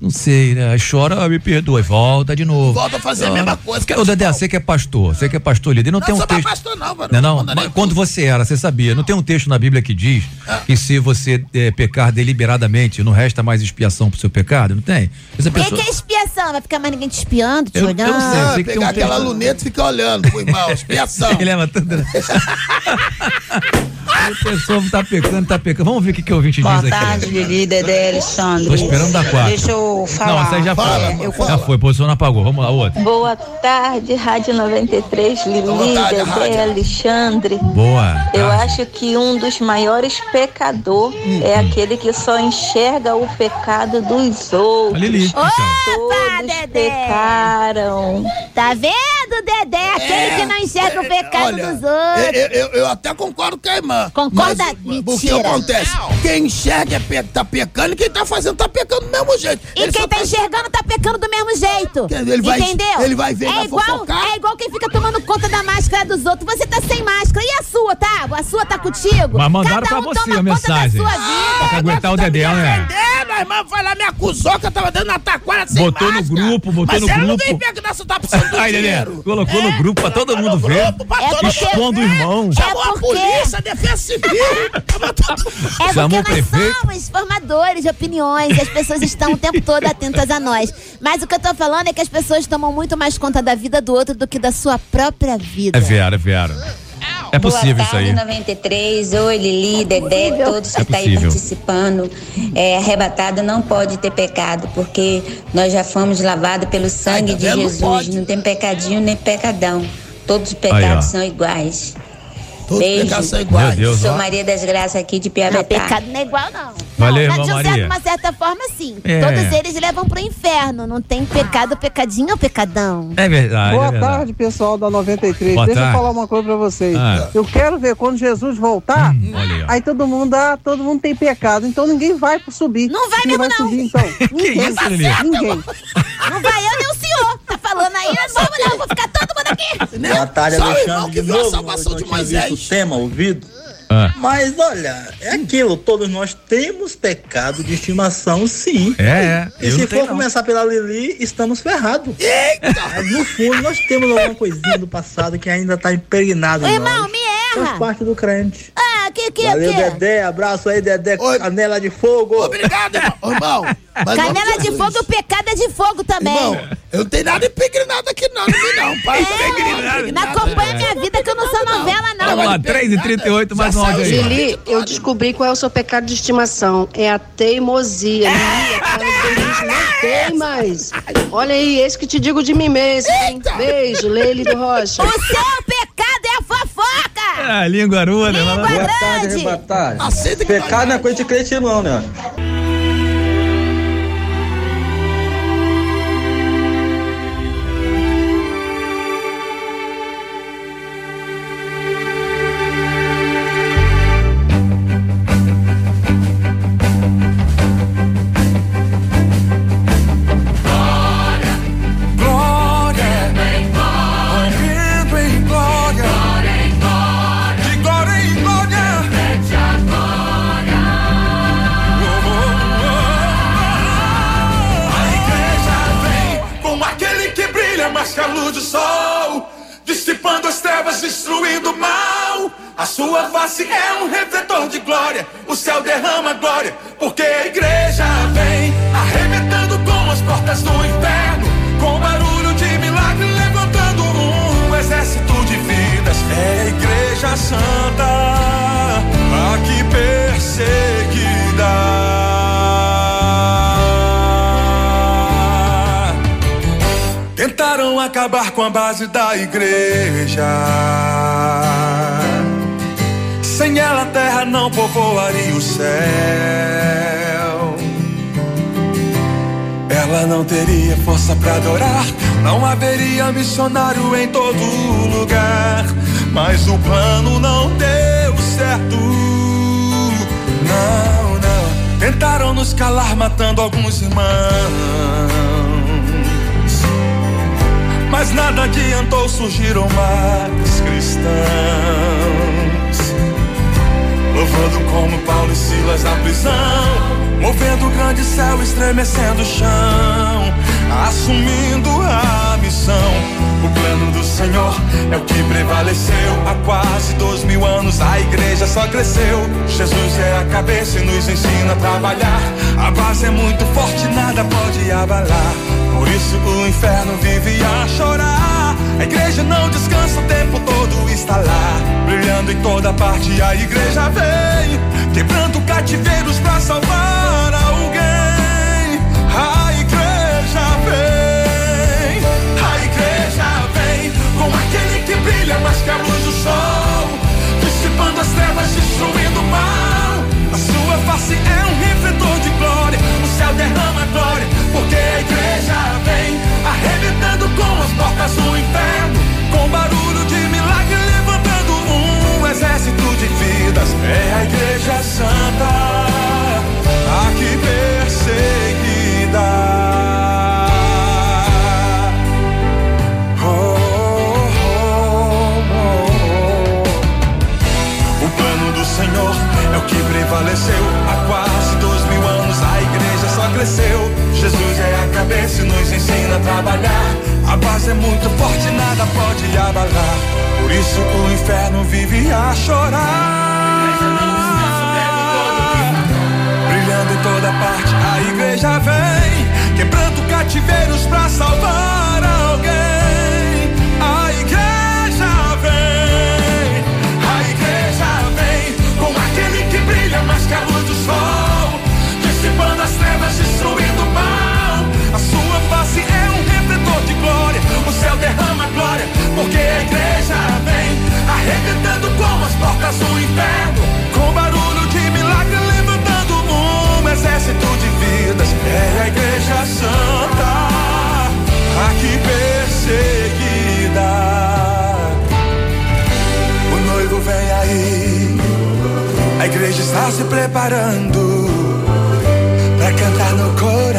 Speaker 1: não sei, né? Aí chora, ah, me perdoa, volta de novo.
Speaker 3: Volta a fazer a
Speaker 1: Ah,
Speaker 3: mesma coisa.
Speaker 1: Ô, Dedé, você que é pastor, você que é pastor líder, não,
Speaker 3: Não
Speaker 1: tem um texto.
Speaker 3: pastor, não, mano.
Speaker 1: Não, não,
Speaker 3: nem
Speaker 1: mas quando você era, você sabia, não tem um texto na Bíblia que diz
Speaker 3: Ah.
Speaker 1: que se você eh, pecar deliberadamente, não resta mais expiação pro seu pecado? Não tem? Essa
Speaker 2: O que,
Speaker 1: pessoa.
Speaker 2: que é expiação? Vai ficar mais ninguém te espiando, te
Speaker 1: Eu- eu
Speaker 2: olhando?
Speaker 1: não sei, eu
Speaker 3: Ah,
Speaker 1: sei que tem
Speaker 3: pegar
Speaker 1: um
Speaker 3: aquela
Speaker 1: texto.
Speaker 3: luneta e ficar olhando pro irmão, expiação. [LAUGHS]
Speaker 1: Ele leva tudo. [LAUGHS] né? A pessoa tá pecando, tá pecando. Vamos ver o que, que o ouvinte
Speaker 24: Boa
Speaker 1: diz aqui.
Speaker 24: tarde, Lili, Dedé, Alexandre.
Speaker 1: Tô esperando dar quatro.
Speaker 24: Deixa eu falar.
Speaker 1: Não, essa aí já foi.
Speaker 3: Fala,
Speaker 24: É, eu
Speaker 1: já foi, posição não apagou. Vamos lá, outra.
Speaker 25: Boa tarde, Rádio 93, Lili,
Speaker 3: Boa tarde,
Speaker 25: Dedé,
Speaker 3: Rádio.
Speaker 25: Alexandre.
Speaker 1: Boa.
Speaker 25: Eu
Speaker 1: Tá.
Speaker 25: acho que um dos maiores pecadores é aquele que só enxerga o pecado dos
Speaker 1: A
Speaker 25: outros.
Speaker 1: Lili. então.
Speaker 2: Opa,
Speaker 25: Todos
Speaker 2: Dedé!
Speaker 25: pecaram.
Speaker 2: Tá vendo, Dedé? Aquele que não enxerga o pecado
Speaker 3: Olha,
Speaker 2: dos outros.
Speaker 3: Eu, eu- eu até concordo com a irmã.
Speaker 2: Concorda?
Speaker 3: Mas, o que
Speaker 2: Mentira.
Speaker 3: acontece? Quem enxerga é pe- tá pecando e quem tá fazendo tá pecando do mesmo jeito.
Speaker 2: E
Speaker 3: Ele
Speaker 2: quem
Speaker 3: só
Speaker 2: tá enxergando tá pecando do mesmo jeito.
Speaker 3: Ele vai-
Speaker 2: Entendeu?
Speaker 3: ele vai ver,
Speaker 2: é igual,
Speaker 3: fofocar.
Speaker 2: é igual quem fica tomando conta da máscara dos outros. Você tá sem máscara. E a sua, tá? A sua tá contigo?
Speaker 1: Mas mandaram
Speaker 2: Cada
Speaker 1: pra
Speaker 2: um
Speaker 1: você
Speaker 2: toma
Speaker 1: a
Speaker 2: conta
Speaker 1: mensagem.
Speaker 2: Da sua vida.
Speaker 1: Pra aguentar o Dedé, né?
Speaker 3: Entendendo? A irmã foi lá, me acusou que eu tava dando na taquara sem
Speaker 1: Botou no
Speaker 3: máscara.
Speaker 1: grupo, botou
Speaker 3: Mas
Speaker 1: no
Speaker 3: ela não
Speaker 1: grupo.
Speaker 3: vem pegando essa tá precisando do [LAUGHS]
Speaker 1: Aí,
Speaker 3: dinheiro.
Speaker 1: colocou no grupo pra todo mundo
Speaker 3: no
Speaker 1: ver.
Speaker 3: grupo, pra
Speaker 2: É
Speaker 3: todo mundo
Speaker 1: Expondo o irmão.
Speaker 3: Chamou
Speaker 2: É
Speaker 3: a
Speaker 2: porque-
Speaker 3: polícia, a defesa [LAUGHS] civil. Mundo.
Speaker 2: É
Speaker 1: Chamou
Speaker 2: porque nós
Speaker 1: prefeito.
Speaker 2: somos formadores de opiniões e as pessoas estão o tempo todo atentas a nós. Mas o que eu tô falando é que as pessoas tomam muito mais conta da vida do outro do que da sua própria vida.
Speaker 1: É Vera, é Vera. É possível
Speaker 26: Boa
Speaker 1: isso aí.
Speaker 26: tarde, 93. Oi, Lili, Dedé, todos que
Speaker 1: É
Speaker 26: estão aí
Speaker 1: possível.
Speaker 26: participando. É, arrebatado não pode ter pecado, porque nós já fomos lavados pelo sangue de
Speaker 3: vendo? Não
Speaker 26: Jesus.
Speaker 3: pode.
Speaker 26: Não tem pecadinho nem pecadão. Todos os pecados são iguais.
Speaker 3: Todos os
Speaker 26: Beijo.
Speaker 3: pecados são iguais.
Speaker 1: Meu Deus,
Speaker 26: Sou
Speaker 1: ó.
Speaker 26: Maria das Graças aqui de
Speaker 2: Não,
Speaker 26: Piabetá.
Speaker 2: pecado não é igual, não.
Speaker 1: Valeu,
Speaker 2: não,
Speaker 1: irmã
Speaker 2: de um certo-
Speaker 1: Maria.
Speaker 2: uma certa forma, sim.
Speaker 1: É.
Speaker 2: Todos eles levam pro inferno. Não tem pecado, pecadinho ou pecadão.
Speaker 1: É verdade.
Speaker 27: Boa
Speaker 1: é verdade.
Speaker 27: tarde, pessoal da 93.
Speaker 1: Boa
Speaker 27: Deixa
Speaker 1: tarde.
Speaker 27: eu falar uma coisa pra vocês.
Speaker 1: Ah.
Speaker 27: Eu quero ver quando Jesus voltar,
Speaker 1: olha aí,
Speaker 27: aí todo mundo dá, todo mundo tem pecado, então ninguém vai pro subir.
Speaker 2: Não vai
Speaker 27: Quem
Speaker 2: mesmo,
Speaker 27: vai
Speaker 2: não.
Speaker 27: subir então? [LAUGHS] Ninguém.
Speaker 1: isso?
Speaker 27: Ninguém.
Speaker 2: Não vai eu nem o senhor. Tá falando aí, não vamos não. Vou ficar todo aqui.
Speaker 28: Boa tarde,
Speaker 3: Só o irmão
Speaker 28: Alexandre,
Speaker 3: que
Speaker 28: de
Speaker 3: viu a salvação de Moisés.
Speaker 28: o tema ouvido.
Speaker 1: Ah.
Speaker 28: Mas olha, é aquilo, todos nós temos pecado de estimação, sim.
Speaker 1: É, é.
Speaker 28: E
Speaker 1: Eu
Speaker 28: se
Speaker 1: não
Speaker 28: for
Speaker 1: não.
Speaker 28: começar pela Lili, estamos ferrados. Mas no fundo, nós temos alguma coisinha do passado que ainda está impregnado
Speaker 2: Ô, irmão, me
Speaker 28: Faz
Speaker 2: erra.
Speaker 28: parte do crente.
Speaker 2: Ah, que que
Speaker 28: Valeu,
Speaker 2: que?
Speaker 28: Dedé. Abraço aí, Dedé.
Speaker 3: Oi.
Speaker 28: Canela de fogo.
Speaker 3: Obrigado, irmão. [LAUGHS] Irmão.
Speaker 2: Canela de fogo, o pecado é de fogo também.
Speaker 3: Irmão, eu não tenho nada impregrinado aqui não, não não, pai.
Speaker 2: É, não acompanha minha vida que eu não sou novela, não.
Speaker 1: Vamos lá, 3 e 38 mais um áudio aí.
Speaker 29: Lili, eu descobri qual é o seu pecado de estimação. É a teimosia. Lili, que a gente não tem mais. Olha aí, esse que te digo de mim mesmo. hein? Beijo, Leile do Rocha.
Speaker 2: O seu pecado é a fofoca.
Speaker 1: Ah, língua aruna.
Speaker 2: Língua.
Speaker 28: Boa tarde,
Speaker 2: grande.
Speaker 28: arrebatado.
Speaker 3: Aceita que
Speaker 28: Pecado não é coisa de crente não, né?
Speaker 14: Com a base da igreja. Sem ela a terra não povoaria o céu. Ela não teria força para adorar, não haveria missionário em todo lugar. Mas o plano não deu certo. Não, não. Tentaram nos calar, matando alguns irmãos. Mas nada adiantou, surgiram mais cristãos. Louvando como Paulo e Silas na prisão. Movendo o grande céu, estremecendo o chão. Assumindo a missão. O plano do Senhor é o que prevaleceu. Há quase dois mil anos a igreja só cresceu. Jesus é a cabeça e nos ensina a trabalhar. A base é muito forte, nada pode abalar. Isso o inferno vive a chorar. A igreja não descansa o tempo todo, está lá. Brilhando em toda parte, a igreja vem. Quebrando cativeiros pra salvar alguém. A igreja vem. A igreja vem. Com aquele que brilha mais que a luz do sol. Dissipando as trevas, destruindo o mal. A sua face é um refletor de glória. O céu derrama glória, porque a igreja vem arrebentando com Por isso o inferno vive a chorar. Brilhando em toda parte, a igreja vem. Quebrando cativeiros pra salvar porque a igreja vem arrebentando com as portas do inferno, com barulho de milagre levantando um exército de vidas. É a igreja santa aqui perseguida. O noivo vem aí, a igreja está se preparando para cantar no coro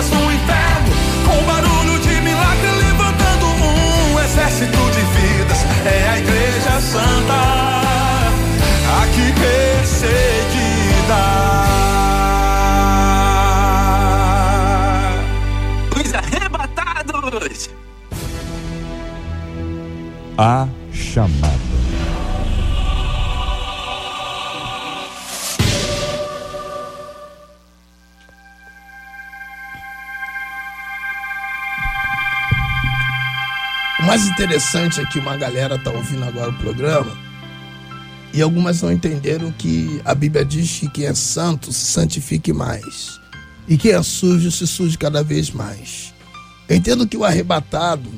Speaker 14: portas do inferno, com barulho de milagre, levantando um exército de vidas. É a igreja santa, aqui perseguida.
Speaker 15: Os arrebatados!
Speaker 5: A
Speaker 3: mais interessante é que uma galera tá ouvindo agora o programa e algumas não entenderam que a Bíblia diz que quem é santo se santifique mais e quem é sujo se suje cada vez mais. Eu entendo que o arrebatado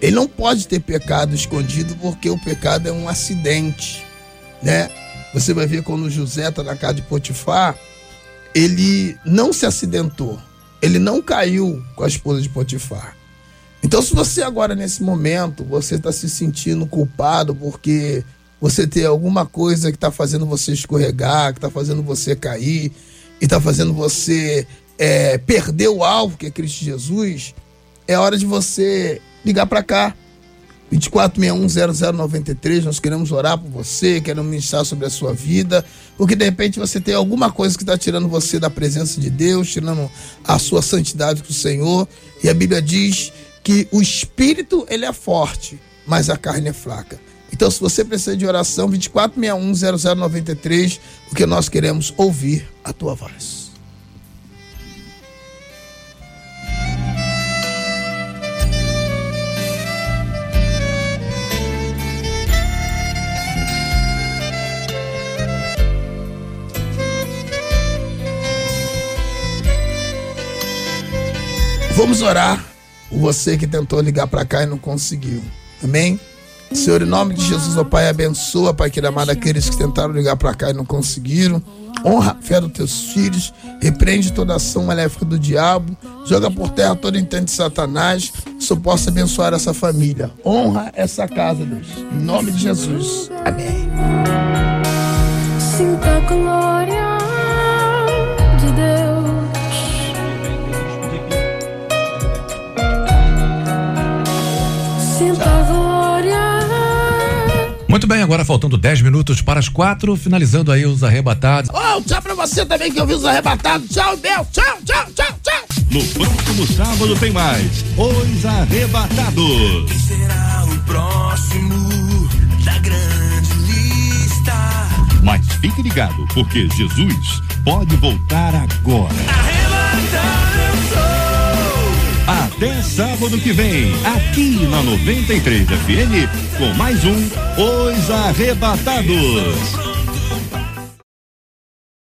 Speaker 3: ele não pode ter pecado escondido porque o pecado é um acidente, né? Você vai ver quando José está na casa de Potifar, ele não se acidentou, ele não caiu com a esposa de Potifar. Então, se você agora, nesse momento, você está se sentindo culpado porque você tem alguma coisa que está fazendo você escorregar, que está fazendo você cair, e está fazendo você é, perder o alvo, que é Cristo Jesus, é hora de você ligar para cá. 24610093, nós queremos orar por você, queremos ministrar sobre a sua vida, porque de repente você tem alguma coisa que está tirando você da presença de Deus, tirando a sua santidade com o Senhor, e a Bíblia diz que o espírito ele é forte, mas a carne é fraca. Então, se você precisa de oração, 24610093, porque nós queremos ouvir a tua voz. Vamos orar você que tentou ligar para cá e não conseguiu. Amém? Senhor, em nome de Jesus, ó Pai, abençoa, Pai, querido amado, aqueles que tentaram ligar para cá e não conseguiram. Honra a fé dos teus filhos, repreende toda ação maléfica do diabo, joga por terra todo intento de Satanás, só possa abençoar essa família. Honra essa casa, Deus. Em nome de Jesus. Amém.
Speaker 18: Sinta glória
Speaker 1: Muito bem, agora faltando 10 minutos para as quatro, finalizando aí os arrebatados.
Speaker 3: Oh, tchau pra você também que ouviu os arrebatados. Tchau, Bel. Tchau, tchau, tchau, tchau.
Speaker 5: No próximo sábado tem mais. Os Arrebatados.
Speaker 14: Quem será o próximo da grande lista?
Speaker 5: Mas fique ligado, porque Jesus pode voltar agora. Até sábado que vem, aqui na 93 FM, com mais um Os Arrebatados.